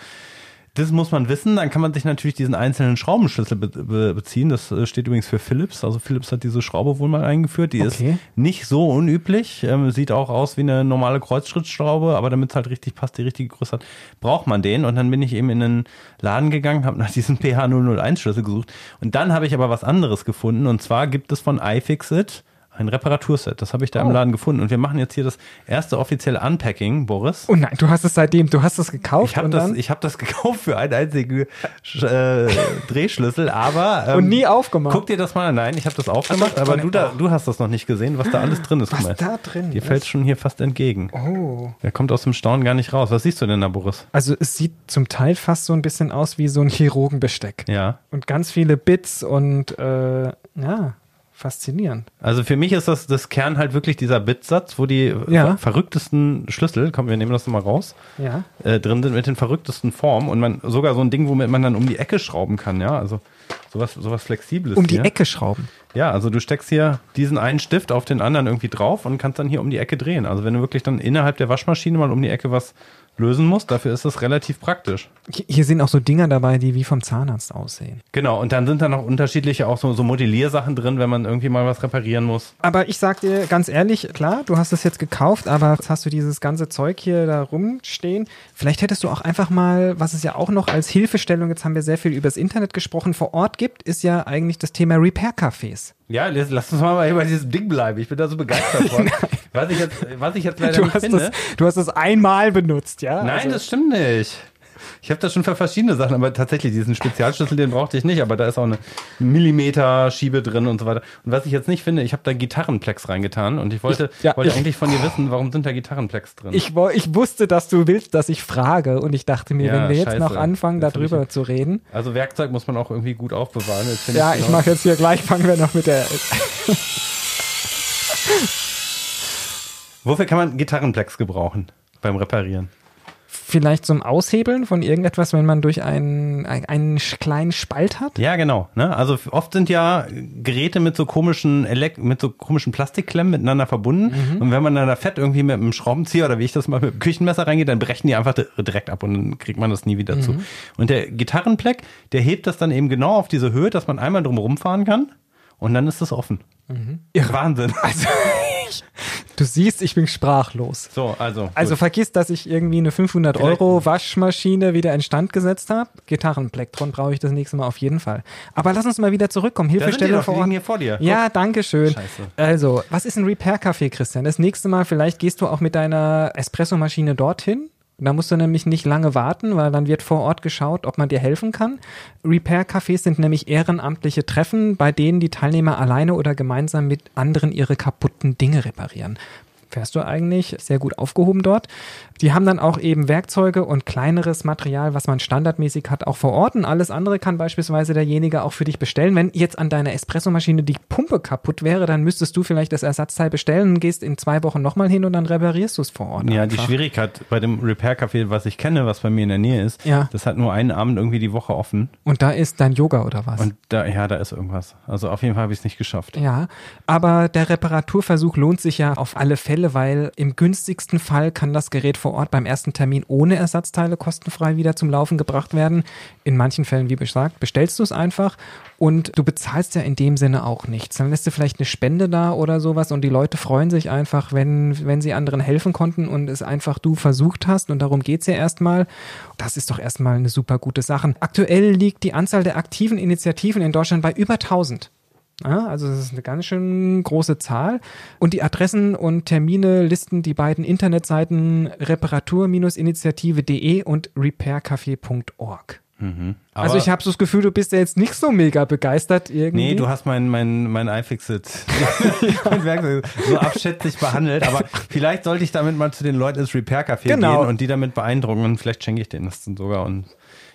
Das muss man wissen. Dann kann man sich natürlich diesen einzelnen Schraubenschlüssel be be beziehen. Das äh, steht übrigens für Philips. Also Philips hat diese Schraube wohl mal eingeführt. Die okay. ist nicht so unüblich. Ähm, sieht auch aus wie eine normale Kreuzschrittschraube, aber damit es halt richtig passt, die richtige Größe hat, braucht man den. Und dann bin ich eben in einen Laden gegangen, habe nach diesem PH001 Schlüssel gesucht. Und dann habe ich aber was anderes gefunden. Und zwar gibt es von iFixit ein Reparaturset. Das habe ich da oh. im Laden gefunden. Und wir machen jetzt hier das erste offizielle Unpacking, Boris. Oh nein, du hast es seitdem, du hast es gekauft. Ich habe das, ich hab das gekauft für einen einzigen äh, Drehschlüssel, aber. Ähm, und nie aufgemacht. Guck dir das mal an. Nein, ich habe das aufgemacht, aber du, da, du hast das noch nicht gesehen, was da alles drin ist. Was da drin Dir fällt schon hier fast entgegen. Oh. Der kommt aus dem Staunen gar nicht raus. Was siehst du denn da, Boris? Also es sieht zum Teil fast so ein bisschen aus wie so ein Chirurgenbesteck. Ja. Und ganz viele Bits und äh, ja. Faszinierend. Also für mich ist das, das Kern halt wirklich dieser Bitsatz, wo die Ja. ver verrücktesten Schlüssel, komm, wir nehmen das nochmal raus, Ja. äh, drin sind mit den verrücktesten Formen und man sogar so ein Ding, womit man dann um die Ecke schrauben kann, ja, also sowas, sowas Flexibles. Um die hier. Ecke schrauben. Ja, also du steckst hier diesen einen Stift auf den anderen irgendwie drauf und kannst dann hier um die Ecke drehen. Also wenn du wirklich dann innerhalb der Waschmaschine mal um die Ecke was lösen musst, dafür ist das relativ praktisch. Hier- Hier sind auch so Dinger dabei, die wie vom Zahnarzt aussehen. Genau, und dann sind da noch unterschiedliche auch so, so Modelliersachen drin, wenn man irgendwie mal was reparieren muss. Aber ich sag dir ganz ehrlich, klar, du hast es jetzt gekauft, aber jetzt hast du dieses ganze Zeug hier da rumstehen. Vielleicht hättest du auch einfach mal, was es ja auch noch als Hilfestellung, jetzt haben wir sehr viel übers Internet gesprochen, vor Ort gibt, ist ja eigentlich das Thema Repair-Cafés. Ja, lass lass uns mal bei diesem Ding bleiben. Ich bin da so begeistert von. was, ich jetzt, was ich jetzt leider Du nicht hast, finde. das, du hast das einmal benutzt, ja? Nein, Also- das stimmt nicht. Ich habe das schon für verschiedene Sachen, aber tatsächlich, diesen Spezialschlüssel, den brauchte ich nicht, aber da ist auch eine Millimeter-Schiebe drin und so weiter. Und was ich jetzt nicht finde, ich habe da Gitarrenplex reingetan und ich wollte, Ja, wollte ich- eigentlich von dir wissen, warum sind da Gitarrenplex drin? Ich, ich wusste, dass du willst, dass ich frage und ich dachte mir, Ja, wenn wir jetzt scheiße. noch anfangen, darüber ich- zu reden. also Werkzeug muss man auch irgendwie gut aufbewahren. Ja, ich genau- mache jetzt hier gleich, fangen wir noch mit der. Wofür kann man Gitarrenplex gebrauchen beim Reparieren? Vielleicht zum Aushebeln von irgendetwas, wenn man durch einen, einen, kleinen Spalt hat? Ja, genau. Ne? Also oft sind ja Geräte mit so komischen Elek mit so komischen Plastikklemmen miteinander verbunden. Mhm. Und wenn man dann da fett irgendwie mit einem Schraubenzieher oder wie ich das mal mit dem Küchenmesser reingeht, dann brechen die einfach di- direkt ab und dann kriegt man das nie wieder Mhm. zu. Und der Gitarrenpleck, der hebt das dann eben genau auf diese Höhe, dass man einmal drum rumfahren kann. Und dann ist das offen. Wahnsinn. Mhm. Also, du siehst, ich bin sprachlos. So, also. Also gut. vergiss, dass ich irgendwie eine 500 Vielleicht- Euro Waschmaschine wieder instand gesetzt habe. Gitarrenplektron brauche ich das nächste Mal auf jeden Fall. Aber lass uns mal wieder zurückkommen. Hilfestellung die vor Ort. hier vor dir. Ja, danke schön. Scheiße. Also, was ist ein Repair-Café, Christian? Das nächste Mal, vielleicht gehst du auch mit deiner Espressomaschine dorthin. Da musst du nämlich nicht lange warten, weil dann wird vor Ort geschaut, ob man dir helfen kann. Repair-Cafés sind nämlich ehrenamtliche Treffen, bei denen die Teilnehmer alleine oder gemeinsam mit anderen ihre kaputten Dinge reparieren. Fährst du eigentlich sehr gut aufgehoben dort. Die haben dann auch eben Werkzeuge und kleineres Material, was man standardmäßig hat, auch vor Ort. Und alles andere kann beispielsweise derjenige auch für dich bestellen. Wenn jetzt an deiner Espressomaschine die Pumpe kaputt wäre, dann müsstest du vielleicht das Ersatzteil bestellen und gehst in zwei Wochen nochmal hin und dann reparierst du es vor Ort. Ja, die einfach. Schwierigkeit bei dem Repair-Café, was ich kenne, was bei mir in der Nähe ist, Ja. das hat nur einen Abend irgendwie die Woche offen. Und da ist dein Yoga oder was? Und da, ja, da ist irgendwas. Also auf jeden Fall habe ich es nicht geschafft. Ja, aber der Reparaturversuch lohnt sich ja auf alle Fälle, weil im günstigsten Fall kann das Gerät vor Ort beim ersten Termin ohne Ersatzteile kostenfrei wieder zum Laufen gebracht werden. In manchen Fällen, wie gesagt, bestellst du es einfach und du bezahlst ja in dem Sinne auch nichts. Dann lässt du vielleicht eine Spende da oder sowas und die Leute freuen sich einfach, wenn, wenn sie anderen helfen konnten und es einfach du versucht hast und darum geht's ja erstmal. Das ist doch erstmal eine super gute Sache. Aktuell liegt die Anzahl der aktiven Initiativen in Deutschland bei über 1000. Ja, also das ist eine ganz schön große Zahl. Und die Adressen und Termine listen die beiden Internetseiten reparatur-initiative.de und repaircafé.org. Aber- Also ich habe so das Gefühl, du bist ja jetzt nicht so mega begeistert irgendwie. Nee, du hast mein, mein, mein iFixit mein so abschätzig behandelt, aber vielleicht sollte ich damit mal zu den Leuten ins Repair-Café Genau. gehen und die damit beeindrucken und vielleicht schenke ich denen das dann sogar und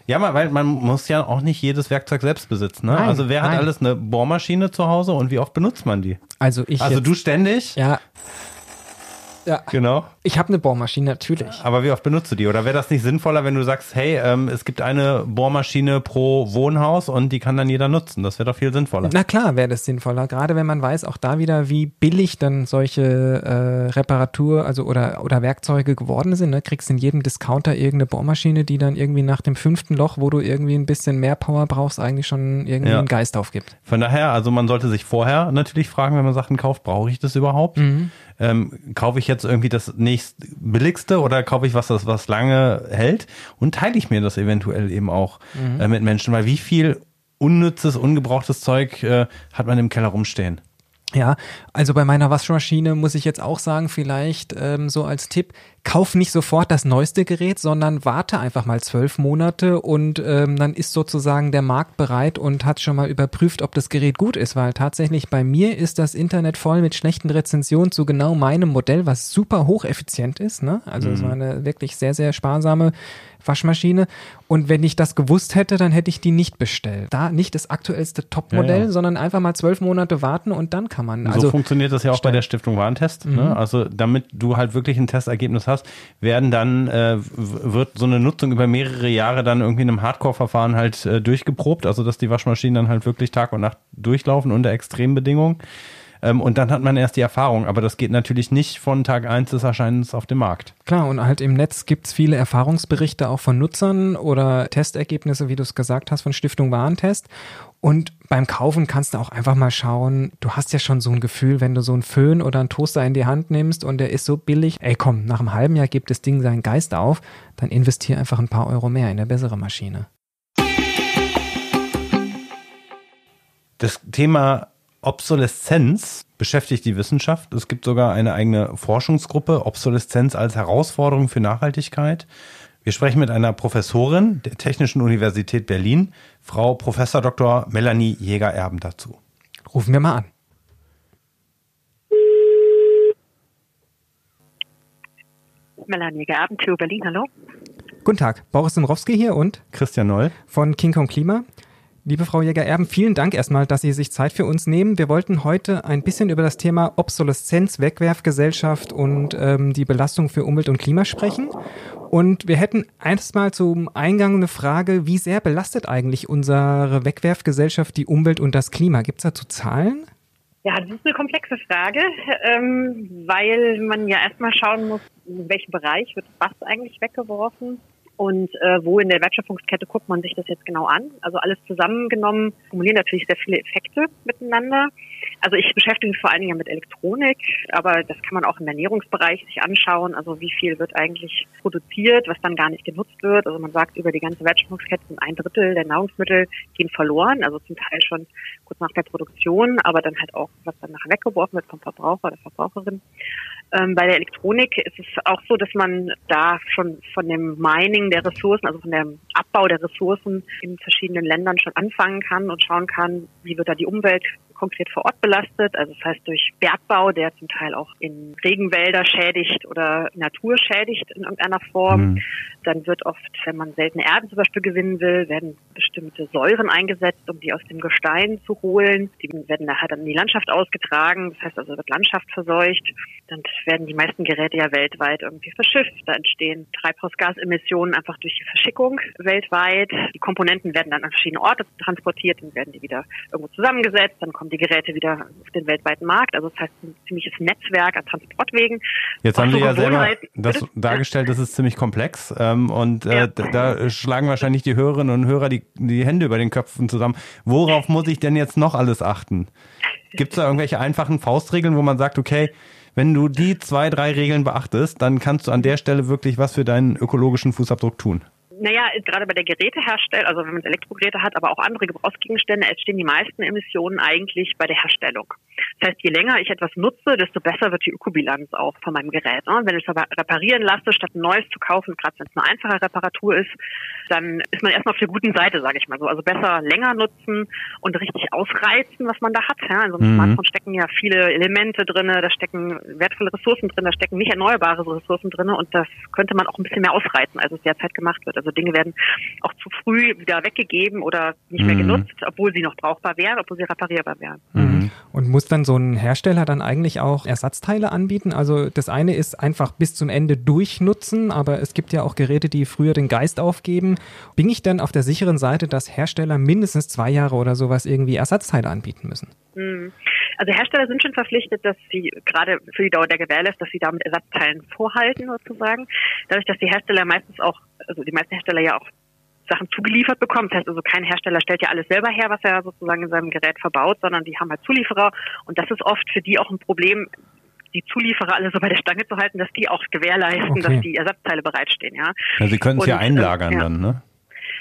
ja, weil man muss ja auch nicht jedes Werkzeug selbst besitzen. Ne? Nein, also wer hat nein. alles eine Bohrmaschine zu Hause und wie oft benutzt man die? also ich Also du ständig? ja. Ja, Genau. Ich habe eine Bohrmaschine, natürlich. Aber wie oft benutzt du die? Oder wäre das nicht sinnvoller, wenn du sagst, hey, ähm, es gibt eine Bohrmaschine pro Wohnhaus und die kann dann jeder nutzen? Das wäre doch viel sinnvoller. Na klar wäre das sinnvoller, gerade wenn man weiß, auch da wieder, wie billig dann solche äh, Reparatur, also oder, oder Werkzeuge geworden sind. Ne? Kriegst in jedem Discounter irgendeine Bohrmaschine, die dann irgendwie nach dem fünften Loch, wo du irgendwie ein bisschen mehr Power brauchst, eigentlich schon irgendwie Ja. einen Geist aufgibt. Von daher, also man sollte sich vorher natürlich fragen, wenn man Sachen kauft, brauche ich das überhaupt? Ähm, kaufe ich jetzt irgendwie das nächst billigste oder kaufe ich was, das was lange hält? Und teile ich mir das eventuell eben auch äh, mit Menschen, weil wie viel unnützes, ungebrauchtes Zeug äh, hat man im Keller rumstehen? Ja, also bei meiner Waschmaschine muss ich jetzt auch sagen, vielleicht ähm, so als Tipp, kauf nicht sofort das neueste Gerät, sondern warte einfach mal zwölf Monate und ähm, dann ist sozusagen der Markt bereit und hat schon mal überprüft, ob das Gerät gut ist, weil tatsächlich bei mir ist das Internet voll mit schlechten Rezensionen zu genau meinem Modell, was super hocheffizient ist. Ne? Also es Mhm. war eine wirklich sehr, sehr sparsame Waschmaschine. Und wenn ich das gewusst hätte, dann hätte ich die nicht bestellt. Da nicht das aktuellste Topmodell, Ja, ja. sondern einfach mal zwölf Monate warten und dann kann man. so Also funktioniert das ja auch bei der Stiftung Warentest. Ne? Also damit du halt wirklich ein Testergebnis hast, werden dann äh, wird so eine Nutzung über mehrere Jahre dann irgendwie in einem Hardcore-Verfahren halt äh, durchgeprobt, also dass die Waschmaschinen dann halt wirklich Tag und Nacht durchlaufen unter Extrembedingungen. Ähm, und dann hat man erst die Erfahrung, aber das geht natürlich nicht von Tag 1 des Erscheinens auf dem Markt. Klar, und halt im Netz gibt's viele Erfahrungsberichte auch von Nutzern oder Testergebnisse, wie du es gesagt hast, von Stiftung Warentest. Und beim Kaufen kannst du auch einfach mal schauen, du hast ja schon so ein Gefühl, wenn du so einen Föhn oder einen Toaster in die Hand nimmst und der ist so billig, ey komm, nach einem halben Jahr gibt das Ding seinen Geist auf, dann investier einfach ein paar Euro mehr in eine bessere Maschine. Das Thema Obsoleszenz beschäftigt die Wissenschaft. Es gibt sogar eine eigene Forschungsgruppe, Obsoleszenz als Herausforderung für Nachhaltigkeit. Wir sprechen mit einer Professorin der Technischen Universität Berlin, Frau Professor Dr. Melanie Jäger-Erben dazu. Rufen wir mal an. Melanie Geerben, TU Berlin, hallo. Guten Tag, Boris Dombrowski hier und Christian Noll. von King Kong Klima. Liebe Frau Jäger-Erben, vielen Dank erstmal, dass Sie sich Zeit für uns nehmen. Wir wollten heute ein bisschen über das Thema Obsoleszenz, Wegwerfgesellschaft und ähm, die Belastung für Umwelt und Klima sprechen. Und wir hätten erstmal zum Eingang eine Frage, wie sehr belastet eigentlich unsere Wegwerfgesellschaft die Umwelt und das Klima? Gibt es dazu Zahlen? Ja, das ist eine komplexe Frage, ähm, weil man ja erstmal schauen muss, in welchem Bereich wird was eigentlich weggeworfen und äh, wo in der Wertschöpfungskette guckt man sich das jetzt genau an. Also alles zusammengenommen kumulieren natürlich sehr viele Effekte miteinander. Also ich beschäftige mich vor allen Dingen mit Elektronik, aber das kann man auch im Ernährungsbereich sich anschauen. Also wie viel wird eigentlich produziert, was dann gar nicht genutzt wird. Also man sagt, über die ganze Wertschöpfungskette sind ein Drittel der Nahrungsmittel gehen verloren, also zum Teil schon kurz nach der Produktion, aber dann halt auch, was dann nachher weggeworfen wird vom Verbraucher oder Verbraucherin. Ähm, bei der Elektronik ist es auch so, dass man da schon von dem Mining der Ressourcen, also von dem Abbau der Ressourcen in verschiedenen Ländern schon anfangen kann und schauen kann, wie wird da die Umwelt konkret vor Ort belastet. Also das heißt durch Bergbau, der zum Teil auch in Regenwälder schädigt oder Natur schädigt in irgendeiner Form. Mhm. Dann wird oft, wenn man seltene Erden zum Beispiel gewinnen will, werden bestimmte Säuren eingesetzt, um die aus dem Gestein zu holen. Die werden nachher dann in die Landschaft ausgetragen. Das heißt also, wird Landschaft verseucht. Dann werden die meisten Geräte ja weltweit irgendwie verschifft. Da entstehen Treibhausgasemissionen einfach durch die Verschickung weltweit. Die Komponenten werden dann an verschiedene Orte transportiert, dann werden die wieder irgendwo zusammengesetzt, dann kommen die Geräte wieder auf den weltweiten Markt. Also das heißt ein ziemliches Netzwerk an Transportwegen. Jetzt haben Sie ja selber das dargestellt, das ist ziemlich komplex. Ähm, und äh, Ja. da schlagen wahrscheinlich die Hörerinnen und Hörer die, die Hände über den Köpfen zusammen. Worauf muss ich denn jetzt noch alles achten? Gibt es da irgendwelche einfachen Faustregeln, wo man sagt, okay, wenn du die zwei, drei Regeln beachtest, dann kannst du an der Stelle wirklich was für deinen ökologischen Fußabdruck tun? Naja, gerade bei der Geräteherstellung, also wenn man Elektrogeräte hat, aber auch andere Gebrauchsgegenstände, entstehen die meisten Emissionen eigentlich bei der Herstellung. Das heißt, je länger ich etwas nutze, desto besser wird die Ökobilanz auch von meinem Gerät. ne? Wenn ich es aber reparieren lasse, statt ein neues zu kaufen, gerade wenn es eine einfache Reparatur ist, dann ist man erstmal auf der guten Seite, sage ich mal so. Also besser länger nutzen und richtig ausreizen, was man da hat. Ja? In so einem Mhm. Smartphone stecken ja viele Elemente drinne, da stecken wertvolle Ressourcen drin, da stecken nicht erneuerbare Ressourcen drinne und das könnte man auch ein bisschen mehr ausreizen, als es derzeit gemacht wird. Also Dinge werden auch zu früh wieder weggegeben oder nicht mehr Mhm. genutzt, obwohl sie noch brauchbar wären, obwohl sie reparierbar wären. Mhm. Und muss dann so ein Hersteller dann eigentlich auch Ersatzteile anbieten? Also das eine ist einfach bis zum Ende durchnutzen, aber es gibt ja auch Geräte, die früher den Geist aufgeben. Bin ich dann auf der sicheren Seite, dass Hersteller mindestens zwei Jahre oder sowas irgendwie Ersatzteile anbieten müssen? Mhm. Also Hersteller sind schon verpflichtet, dass sie gerade für die Dauer der Gewährleistung, dass sie damit Ersatzteilen vorhalten sozusagen. Dadurch, dass die Hersteller meistens auch, also die meisten Hersteller ja auch Sachen zugeliefert bekommen. Das heißt also, kein Hersteller stellt ja alles selber her, was er sozusagen in seinem Gerät verbaut, sondern die haben halt Zulieferer. Und das ist oft für die auch ein Problem, die Zulieferer alle so bei der Stange zu halten, dass die auch gewährleisten, Okay. dass die Ersatzteile bereitstehen, ja. Ja, Sie können es ja Und, äh, einlagern ja. dann, ne?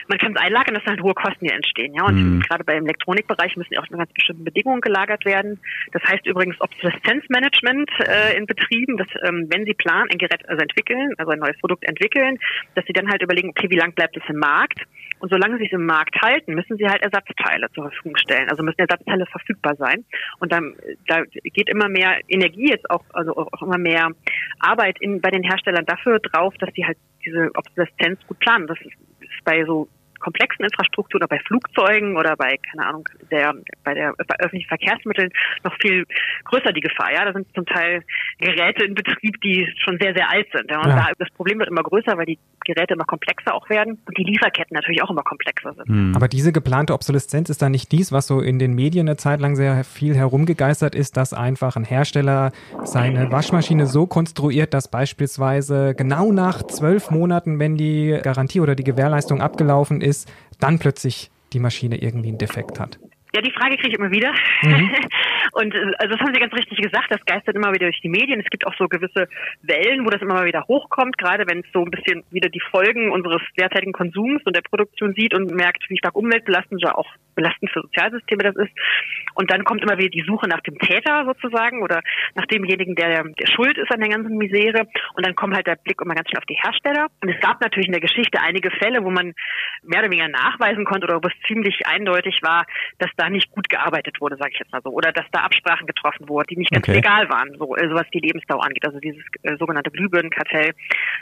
Man kann es einlagern, dass dann hohe Kosten hier entstehen. Ja, und mhm. gerade beim Elektronikbereich müssen ja auch unter ganz bestimmten Bedingungen gelagert werden. Das heißt übrigens Obsoleszenzmanagement äh, in Betrieben, dass ähm, wenn sie planen, ein Gerät also entwickeln, also ein neues Produkt entwickeln, dass sie dann halt überlegen, okay, wie lang bleibt es im Markt? Und solange sie es im Markt halten, müssen sie halt Ersatzteile zur Verfügung stellen. Also müssen Ersatzteile verfügbar sein. Und dann da geht immer mehr Energie jetzt auch, also auch immer mehr Arbeit in, bei den Herstellern dafür drauf, dass sie halt diese Obsoleszenz gut planen. Das ist bei so komplexen Infrastruktur oder bei Flugzeugen oder bei, keine Ahnung, der, bei der, bei öffentlichen Verkehrsmitteln noch viel größer die Gefahr. Ja, da sind zum Teil Geräte in Betrieb, die schon sehr, sehr alt sind. Ja, und ja. da, das Problem wird immer größer, weil die Geräte immer komplexer auch werden und die Lieferketten natürlich auch immer komplexer sind. Hm. Aber diese geplante Obsoleszenz ist da nicht dies, was so in den Medien eine Zeit lang sehr viel herumgegeistert ist, dass einfach ein Hersteller seine Waschmaschine so konstruiert, dass beispielsweise genau nach zwölf Monaten, wenn die Garantie oder die Gewährleistung abgelaufen ist, ist, dann plötzlich die Maschine irgendwie einen Defekt hat. Ja, die Frage kriege ich immer wieder. Mhm. Und äh, also das haben Sie ganz richtig gesagt, das geistert immer wieder durch die Medien. Es gibt auch so gewisse Wellen, wo das immer mal wieder hochkommt, gerade wenn es so ein bisschen wieder die Folgen unseres derzeitigen Konsums und der Produktion sieht und merkt, wie stark umweltbelastend oder auch belastend für Sozialsysteme das ist. Und dann kommt immer wieder die Suche nach dem Täter sozusagen oder nach demjenigen, der, der schuld ist an der ganzen Misere. Und dann kommt halt der Blick immer ganz schnell auf die Hersteller. Und es gab natürlich in der Geschichte einige Fälle, wo man mehr oder weniger nachweisen konnte oder wo es ziemlich eindeutig war, dass da nicht gut gearbeitet wurde, sage ich jetzt mal so, oder dass da Absprachen getroffen wurden, die nicht ganz okay. legal waren, so, also was die Lebensdauer angeht. Also dieses äh, sogenannte Glühbirnenkartell.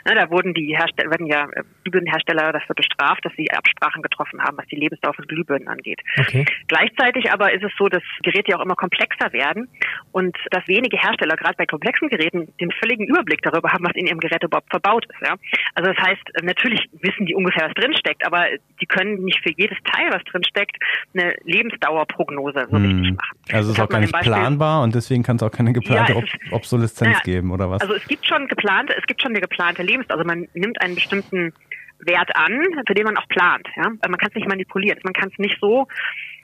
Ne, da wurden die Hersteller, werden ja äh, Glühbirnenhersteller dafür bestraft, dass sie Absprachen getroffen haben, was die Lebensdauer von Glühbirnen angeht. Okay. Gleichzeitig aber ist es so, dass Geräte ja auch immer komplexer werden und dass wenige Hersteller, gerade bei komplexen Geräten, den völligen Überblick darüber haben, was in ihrem Gerät überhaupt verbaut ist. Ja? Also das heißt, natürlich wissen die ungefähr, was drinsteckt, aber die können nicht für jedes Teil, was drinsteckt, eine Lebensdauerprognose so hm. richtig machen. Also es ist auch gar nicht planbar und deswegen kann es auch keine geplante ja, ist, Obsoleszenz ja, geben, oder was? Also es gibt schon geplante, es gibt schon eine geplante Lebensdauer. Also man nimmt einen bestimmten Wert an, für den man auch plant. Ja? Man kann es nicht manipulieren. Man kann es nicht so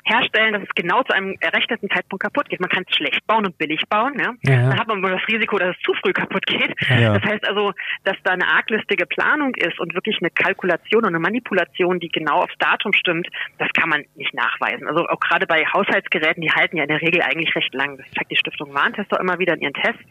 herstellen, dass es genau zu einem errechneten Zeitpunkt kaputt geht. Man kann es schlecht bauen und billig bauen. Ja? ja. Dann hat man wohl das Risiko, dass es zu früh kaputt geht. Ja. Das heißt also, dass da eine arglistige Planung ist und wirklich eine Kalkulation und eine Manipulation, die genau aufs Datum stimmt, das kann man nicht nachweisen. Also auch gerade bei Haushaltsgeräten, die halten ja in der Regel eigentlich recht lang. Das zeigt die Stiftung Warntest auch immer wieder in ihren Tests.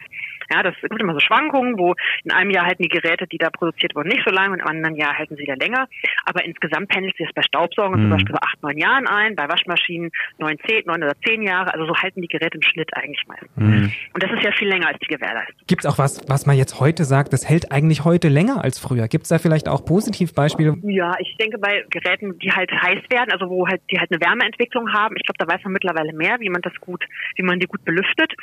Ja, das gibt immer so Schwankungen, wo in einem Jahr halten die Geräte, die da produziert wurden, nicht so lange und im anderen Jahr halten sie wieder länger. Aber insgesamt pendelt sich das bei Staubsaugern mhm. zum Beispiel bei acht, neun Jahren ein, bei Waschmaschinen neun, zehn, neun oder zehn Jahre. Also so halten die Geräte im Schnitt eigentlich meistens. Mhm. Und das ist ja viel länger als die Gewährleistung. Gibt es auch was, was man jetzt heute sagt, das hält eigentlich heute länger als früher? Gibt es da vielleicht auch Positivbeispiele? Ja, ich denke bei Geräten, die halt heiß werden, also wo halt die halt eine Wärmeentwicklung haben, ich glaube, da weiß man mittlerweile mehr, wie man das gut, wie man die gut belüftet.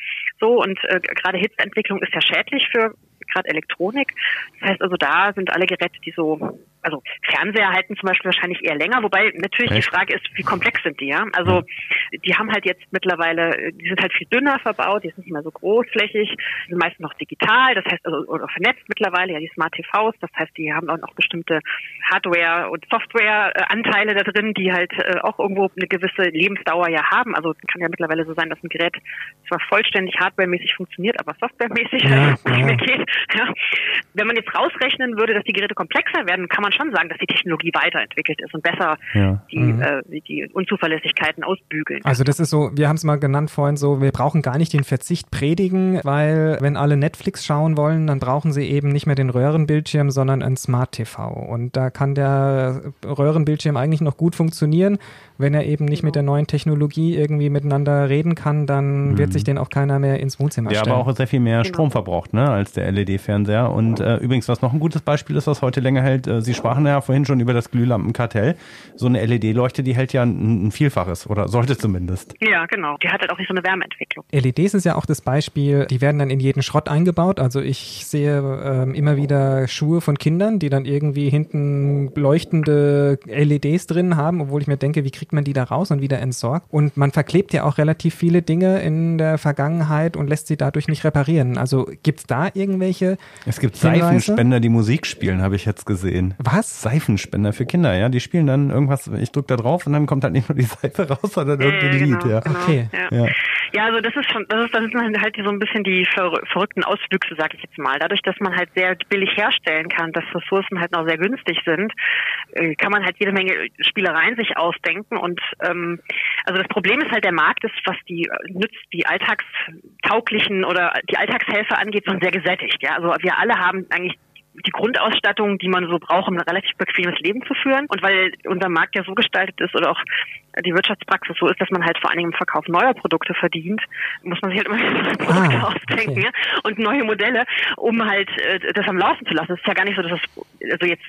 So und äh, gerade Hitzeentwicklung ist ja schädlich für gerade Elektronik. Das heißt also, da sind alle Geräte, die so also Fernseher halten zum Beispiel wahrscheinlich eher länger, wobei natürlich Echt? die Frage ist, wie komplex sind die, ja? Also die haben halt jetzt mittlerweile, die sind halt viel dünner verbaut, die sind nicht mehr so großflächig, die sind meistens noch digital, das heißt also oder vernetzt mittlerweile, ja die Smart TVs, das heißt, die haben auch noch bestimmte Hardware und Software-Anteile da drin, die halt äh, auch irgendwo eine gewisse Lebensdauer ja haben. Also kann ja mittlerweile so sein, dass ein Gerät zwar vollständig hardwaremäßig funktioniert, aber softwaremäßig ja, halt nicht mehr geht. Ja. Wenn man jetzt rausrechnen würde, dass die Geräte komplexer werden, kann man man schon sagen, dass die Technologie weiterentwickelt ist und besser ja. die, mhm. äh, die Unzuverlässigkeiten ausbügeln. Also das ist so, wir haben es mal genannt vorhin so, wir brauchen gar nicht den Verzicht predigen, weil wenn alle Netflix schauen wollen, dann brauchen sie eben nicht mehr den Röhrenbildschirm, sondern ein Smart TV. Und da kann der Röhrenbildschirm eigentlich noch gut funktionieren. Wenn er eben nicht genau. mit der neuen Technologie irgendwie miteinander reden kann, dann mhm. wird sich den auch keiner mehr ins Wohnzimmer der stellen. Der aber auch sehr viel mehr genau. Strom verbraucht ne, als der LED-Fernseher. Und äh, übrigens, was noch ein gutes Beispiel ist, was heute länger hält, äh, Sie sprachen ja vorhin schon über das Glühlampenkartell. So eine LED-Leuchte, die hält ja ein, ein, Vielfaches oder sollte zumindest. Ja, genau. Die hat halt auch nicht so eine Wärmeentwicklung. LEDs ist ja auch das Beispiel, die werden dann in jeden Schrott eingebaut. Also ich sehe ähm, immer wieder Schuhe von Kindern, die dann irgendwie hinten leuchtende LEDs drin haben, obwohl ich mir denke, wie kriegt man die da raus und wieder entsorgt? Und man verklebt ja auch relativ viele Dinge in der Vergangenheit und lässt sie dadurch nicht reparieren. Also gibt es da irgendwelche Es gibt Hinweise? Seifenspender, die Musik spielen, habe ich jetzt gesehen. Was? Seifenspender für Kinder, ja. Die spielen dann irgendwas, ich drücke da drauf und dann kommt halt nicht nur die Seife raus, sondern irgendein äh, Lied, genau, ja. Genau, okay. Ja. ja. Ja, also das ist schon, das ist, das sind halt so ein bisschen die verrückten Auswüchse, sag ich jetzt mal. Dadurch, dass man halt sehr billig herstellen kann, dass Ressourcen halt noch sehr günstig sind, äh, kann man halt jede Menge Spielereien sich ausdenken. Und ähm, also das Problem ist halt, der Markt ist, was die nützt, die alltagstauglichen oder die Alltagshelfer angeht, schon sehr gesättigt. Ja, also wir alle haben eigentlich die Grundausstattung, die man so braucht, um ein relativ bequemes Leben zu führen. Und weil unser Markt ja so gestaltet ist oder auch die Wirtschaftspraxis so ist, dass man halt vor allen Dingen im Verkauf neuer Produkte verdient, muss man sich halt immer neue Produkte ah, ausdenken okay. ja? und neue Modelle, um halt äh, das am Laufen zu lassen. Es ist ja gar nicht so, dass es also jetzt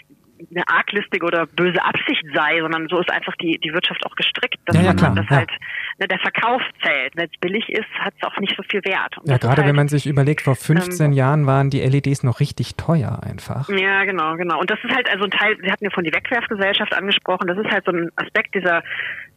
eine arglistige oder böse Absicht sei, sondern so ist einfach die, die Wirtschaft auch gestrickt, dass ja, ja, man das ja. halt ne, der Verkauf zählt. Wenn es billig ist, hat es auch nicht so viel Wert. Und ja, gerade halt, wenn man sich überlegt, vor 15 ähm, Jahren waren die LEDs noch richtig teuer einfach. Ja, genau, genau. Und das ist halt also ein Teil, Sie hatten ja von die Wegwerfgesellschaft angesprochen, das ist halt so ein Aspekt dieser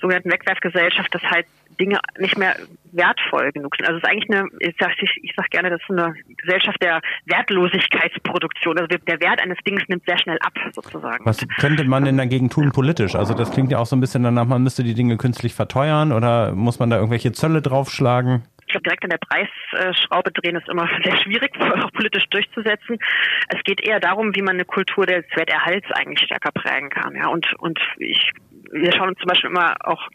sogenannten Wegwerfgesellschaft, dass halt Dinge nicht mehr wertvoll genug sind. Also es ist eigentlich eine, ich sag, ich, ich sag gerne, das ist eine Gesellschaft der Wertlosigkeitsproduktion. Also der Wert eines Dings nimmt sehr schnell ab, sozusagen. Was könnte man denn dagegen tun politisch? Also das klingt ja auch so ein bisschen danach, man müsste die Dinge künstlich verteuern oder muss man da irgendwelche Zölle draufschlagen? Ich glaube, direkt an der Preisschraube drehen ist immer sehr schwierig, auch politisch durchzusetzen. Es geht eher darum, wie man eine Kultur des Werterhalts eigentlich stärker prägen kann. Ja, und, und ich wir schauen uns zum Beispiel immer auch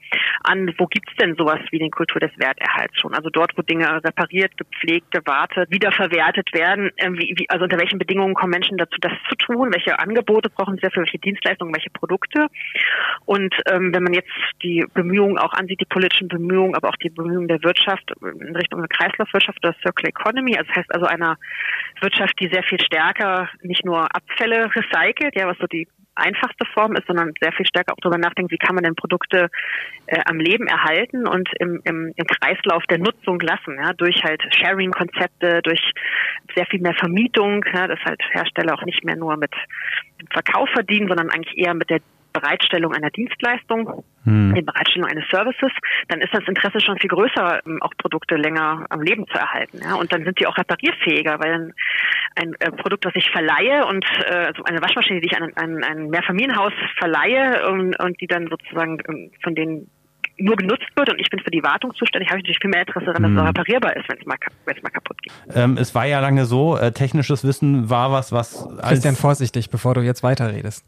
an, wo gibt's denn sowas wie den Kultur des Werterhalts schon? Also dort, wo Dinge repariert, gepflegt, gewartet, wiederverwertet werden, äh, wie, wie, also unter welchen Bedingungen kommen Menschen dazu, das zu tun? Welche Angebote brauchen sie dafür? Welche Dienstleistungen, welche Produkte? Und ähm, wenn man jetzt die Bemühungen auch ansieht, die politischen Bemühungen, aber auch die Bemühungen der Wirtschaft in Richtung der Kreislaufwirtschaft oder Circular Economy, also das heißt also einer Wirtschaft, die sehr viel stärker nicht nur Abfälle recycelt, ja, was so die einfachste Form ist, sondern sehr viel stärker auch darüber nachdenkt, wie kann man denn Produkte äh, am Leben erhalten und im, im, im Kreislauf der Nutzung lassen, ja, durch halt Sharing-Konzepte, durch sehr viel mehr Vermietung, ja, dass halt Hersteller auch nicht mehr nur mit Verkauf verdienen, sondern eigentlich eher mit der Bereitstellung einer Dienstleistung, hm. die Bereitstellung eines Services, dann ist das Interesse schon viel größer, ähm, auch Produkte länger am Leben zu erhalten. Ja? Und dann sind die auch reparierfähiger, weil ein, ein äh, Produkt, das ich verleihe und äh, also eine Waschmaschine, die ich an, an ein Mehrfamilienhaus verleihe und, und die dann sozusagen ähm, von den nur genutzt wird und ich bin für die Wartung zuständig, habe ich natürlich viel mehr Interesse daran, dass es mhm. reparierbar ist, wenn es mal, mal kaputt geht. Ähm, es war ja lange so, äh, technisches Wissen war was, was... Christian, vorsichtig, bevor du jetzt weiterredest.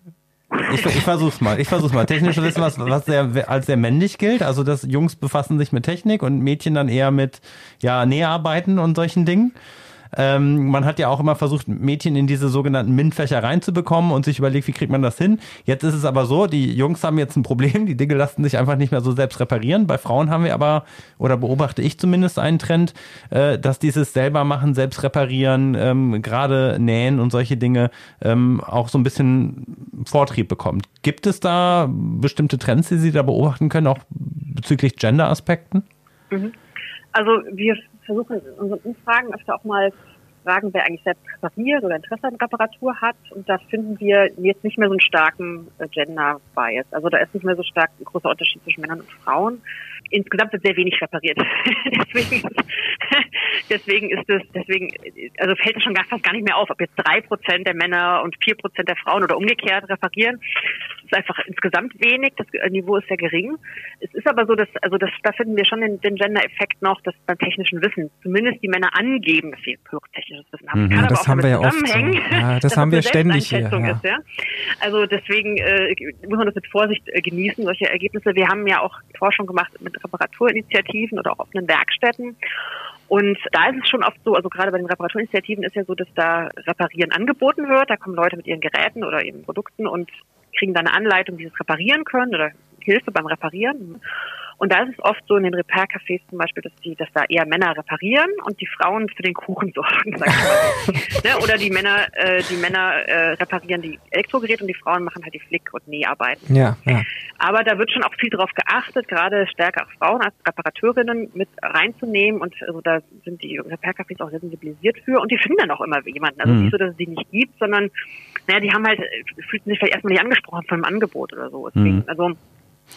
Ich, ich versuch's mal. Ich versuch's mal. Technisches Wissen, was, was sehr, als sehr männlich gilt. Also, dass Jungs befassen sich mit Technik und Mädchen dann eher mit, ja, Näharbeiten und solchen Dingen. Ähm, man hat ja auch immer versucht, Mädchen in diese sogenannten MINT-Fächer reinzubekommen und sich überlegt, wie kriegt man das hin. Jetzt ist es aber so, die Jungs haben jetzt ein Problem, die Dinge lassen sich einfach nicht mehr so selbst reparieren. Bei Frauen haben wir aber, oder beobachte ich zumindest einen Trend, äh, dass dieses selber machen, selbst reparieren, ähm, gerade nähen und solche Dinge ähm, auch so ein bisschen Vortrieb bekommt. Gibt es da bestimmte Trends, die Sie da beobachten können, auch bezüglich Gender-Aspekten? Mhm. Also wir versuchen in unseren Umfragen öfter auch mal fragen, wer eigentlich selbst repariert oder Interesse an Reparatur hat. Und da finden wir jetzt nicht mehr so einen starken äh, Gender-Bias. Also da ist nicht mehr so stark ein großer Unterschied zwischen Männern und Frauen. Insgesamt wird sehr wenig repariert. deswegen, deswegen ist es, deswegen, also fällt es schon gar, fast gar nicht mehr auf, ob jetzt drei Prozent der Männer und vier Prozent der Frauen oder umgekehrt reparieren ist einfach insgesamt wenig, das Niveau ist sehr gering. Es ist aber so, dass, also das, da finden wir schon den, den Gender-Effekt noch, dass beim technischen Wissen zumindest die Männer angeben, dass sie höheres technisches Wissen haben. Mhm, das haben wir ja oft so. ja, das haben wir ständig hier. Ja. Ist, ja? Also deswegen äh, muss man das mit Vorsicht äh, genießen, solche Ergebnisse. Wir haben ja auch Forschung gemacht mit Reparaturinitiativen oder auch offenen Werkstätten. Und da ist es schon oft so, also gerade bei den Reparaturinitiativen ist ja so, dass da Reparieren angeboten wird. Da kommen Leute mit ihren Geräten oder eben Produkten und kriegen dann eine Anleitung, wie sie es reparieren können oder Hilfe beim Reparieren. Und da ist es oft so in den Repair-Cafés zum Beispiel, dass die, dass da eher Männer reparieren und die Frauen für den Kuchen sorgen, sag ich mal. ne? Oder die Männer, äh, die Männer äh, reparieren die Elektrogeräte und die Frauen machen halt die Flick- und Näharbeiten. Ja, ja. Aber da wird schon auch viel darauf geachtet, gerade stärker auch Frauen als Reparateurinnen mit reinzunehmen und also da sind die Repair-Cafés auch sensibilisiert für und die finden dann auch immer jemanden. Also mhm. nicht so, dass es die nicht gibt, sondern naja, die haben halt, fühlten sich vielleicht erstmal nicht angesprochen von einem Angebot oder so. Deswegen, mhm. also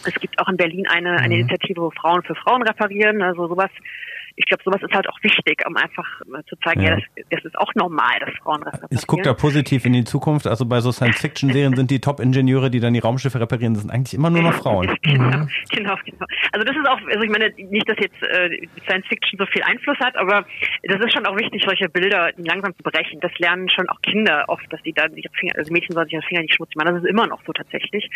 es gibt auch in Berlin eine, eine mhm. Initiative, wo Frauen für Frauen reparieren. Also sowas ich glaube, sowas ist halt auch wichtig, um einfach zu zeigen, ja, ja das, das, ist auch normal, dass Frauen reparieren. Ich gucke da positiv in die Zukunft. Also bei so Science-Fiction-Serien sind die Top-Ingenieure, die dann die Raumschiffe reparieren, das sind eigentlich immer nur noch Frauen. genau, genau, genau. Also das ist auch, also ich meine, nicht, dass jetzt äh, Science-Fiction so viel Einfluss hat, aber das ist schon auch wichtig, solche Bilder langsam zu brechen. Das lernen schon auch Kinder oft, dass die da ihre Finger, also Mädchen sollen sich ihre Finger nicht schmutzig machen. Das ist immer noch so tatsächlich.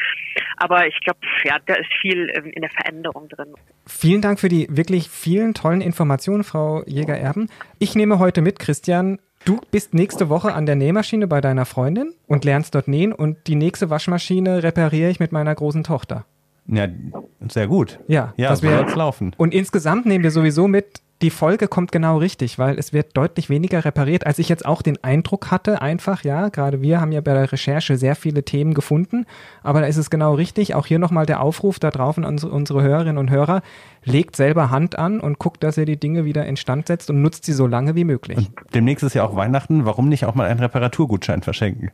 Aber ich glaube, ja, da ist viel in der Veränderung drin. Vielen Dank für die wirklich vielen tollen Informationen, Frau Jäger-Erben. Ich nehme heute mit, Christian, Du bist nächste Woche an der Nähmaschine bei deiner Freundin und lernst dort nähen und die nächste Waschmaschine repariere ich mit meiner großen Tochter. Ja, sehr gut. Ja, ja das wird laufen. Und insgesamt nehmen wir sowieso mit, die Folge kommt genau richtig, weil es wird deutlich weniger repariert, als ich jetzt auch den Eindruck hatte. Einfach, ja, gerade wir haben ja bei der Recherche sehr viele Themen gefunden, aber da ist es genau richtig. Auch hier nochmal der Aufruf da drauf an unsere Hörerinnen und Hörer. Legt selber Hand an und guckt, dass ihr die Dinge wieder instand setzt und nutzt sie so lange wie möglich. Und demnächst ist ja auch Weihnachten. Warum nicht auch mal einen Reparaturgutschein verschenken?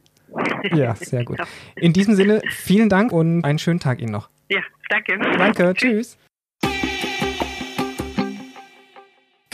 Ja, sehr gut. In diesem Sinne, vielen Dank und einen schönen Tag Ihnen noch. Ja, danke. Danke, tschüss.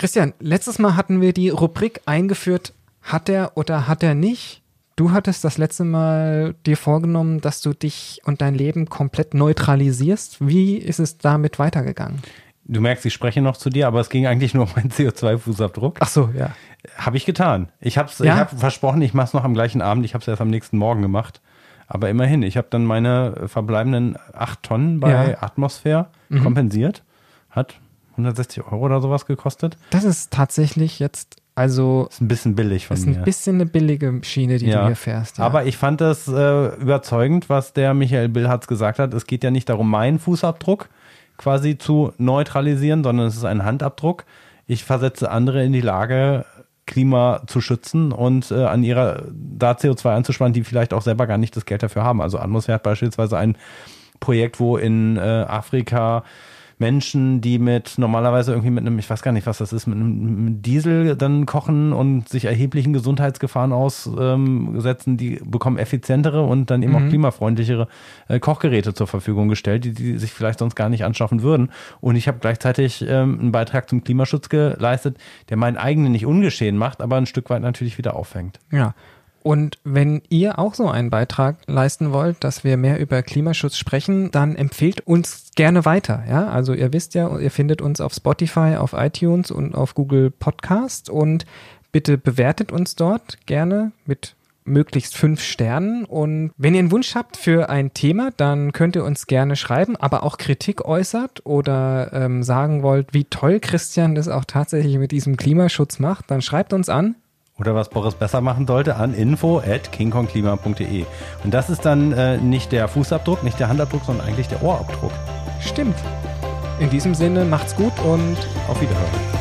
Christian, letztes Mal hatten wir die Rubrik eingeführt, hat er oder hat er nicht? Du hattest das letzte Mal dir vorgenommen, dass du dich und dein Leben komplett neutralisierst. Wie ist es damit weitergegangen? Du merkst, ich spreche noch zu dir, aber es ging eigentlich nur um meinen CO2-Fußabdruck. Ach so, ja. Habe ich getan. Ich habe ja? hab versprochen, ich mache es noch am gleichen Abend. Ich habe es erst am nächsten Morgen gemacht. Aber immerhin, ich habe dann meine verbleibenden acht Tonnen bei ja. Atmosphäre mhm. kompensiert. Hat 160 Euro oder sowas gekostet. Das ist tatsächlich jetzt, also. Ist ein bisschen billig von mir. Ist ein bisschen eine billige Schiene, die ja. du hier fährst. Ja. Aber ich fand das äh, überzeugend, was der Michael Billhartz gesagt hat. Es geht ja nicht darum, meinen Fußabdruck quasi zu neutralisieren, sondern es ist ein Handabdruck. Ich versetze andere in die Lage, Klima zu schützen und äh, an ihrer da CO2 anzusparen, die vielleicht auch selber gar nicht das Geld dafür haben. Also Atmosphäre hat beispielsweise ein Projekt, wo in äh, Afrika Menschen, die mit normalerweise irgendwie mit einem, ich weiß gar nicht, was das ist, mit einem Diesel dann kochen und sich erheblichen Gesundheitsgefahren aussetzen, die bekommen effizientere und dann eben mhm. auch klimafreundlichere äh, Kochgeräte zur Verfügung gestellt, die, die sich vielleicht sonst gar nicht anschaffen würden. Und ich habe gleichzeitig ähm, einen Beitrag zum Klimaschutz geleistet, der meinen eigenen nicht ungeschehen macht, aber ein Stück weit natürlich wieder auffängt. Ja. Und wenn ihr auch so einen Beitrag leisten wollt, dass wir mehr über Klimaschutz sprechen, dann empfehlt uns gerne weiter. Ja, also ihr wisst ja, ihr findet uns auf Spotify, auf iTunes und auf Google Podcast und bitte bewertet uns dort gerne mit möglichst fünf Sternen. Und wenn ihr einen Wunsch habt für ein Thema, dann könnt ihr uns gerne schreiben, aber auch Kritik äußert oder ähm, sagen wollt, wie toll Christian das auch tatsächlich mit diesem Klimaschutz macht, dann schreibt uns an oder was Boris besser machen sollte, an info at kingkongklima.de. Und das ist dann äh, nicht der Fußabdruck, nicht der Handabdruck, sondern eigentlich der Ohrabdruck. Stimmt. In diesem Sinne macht's gut und auf Wiederhören.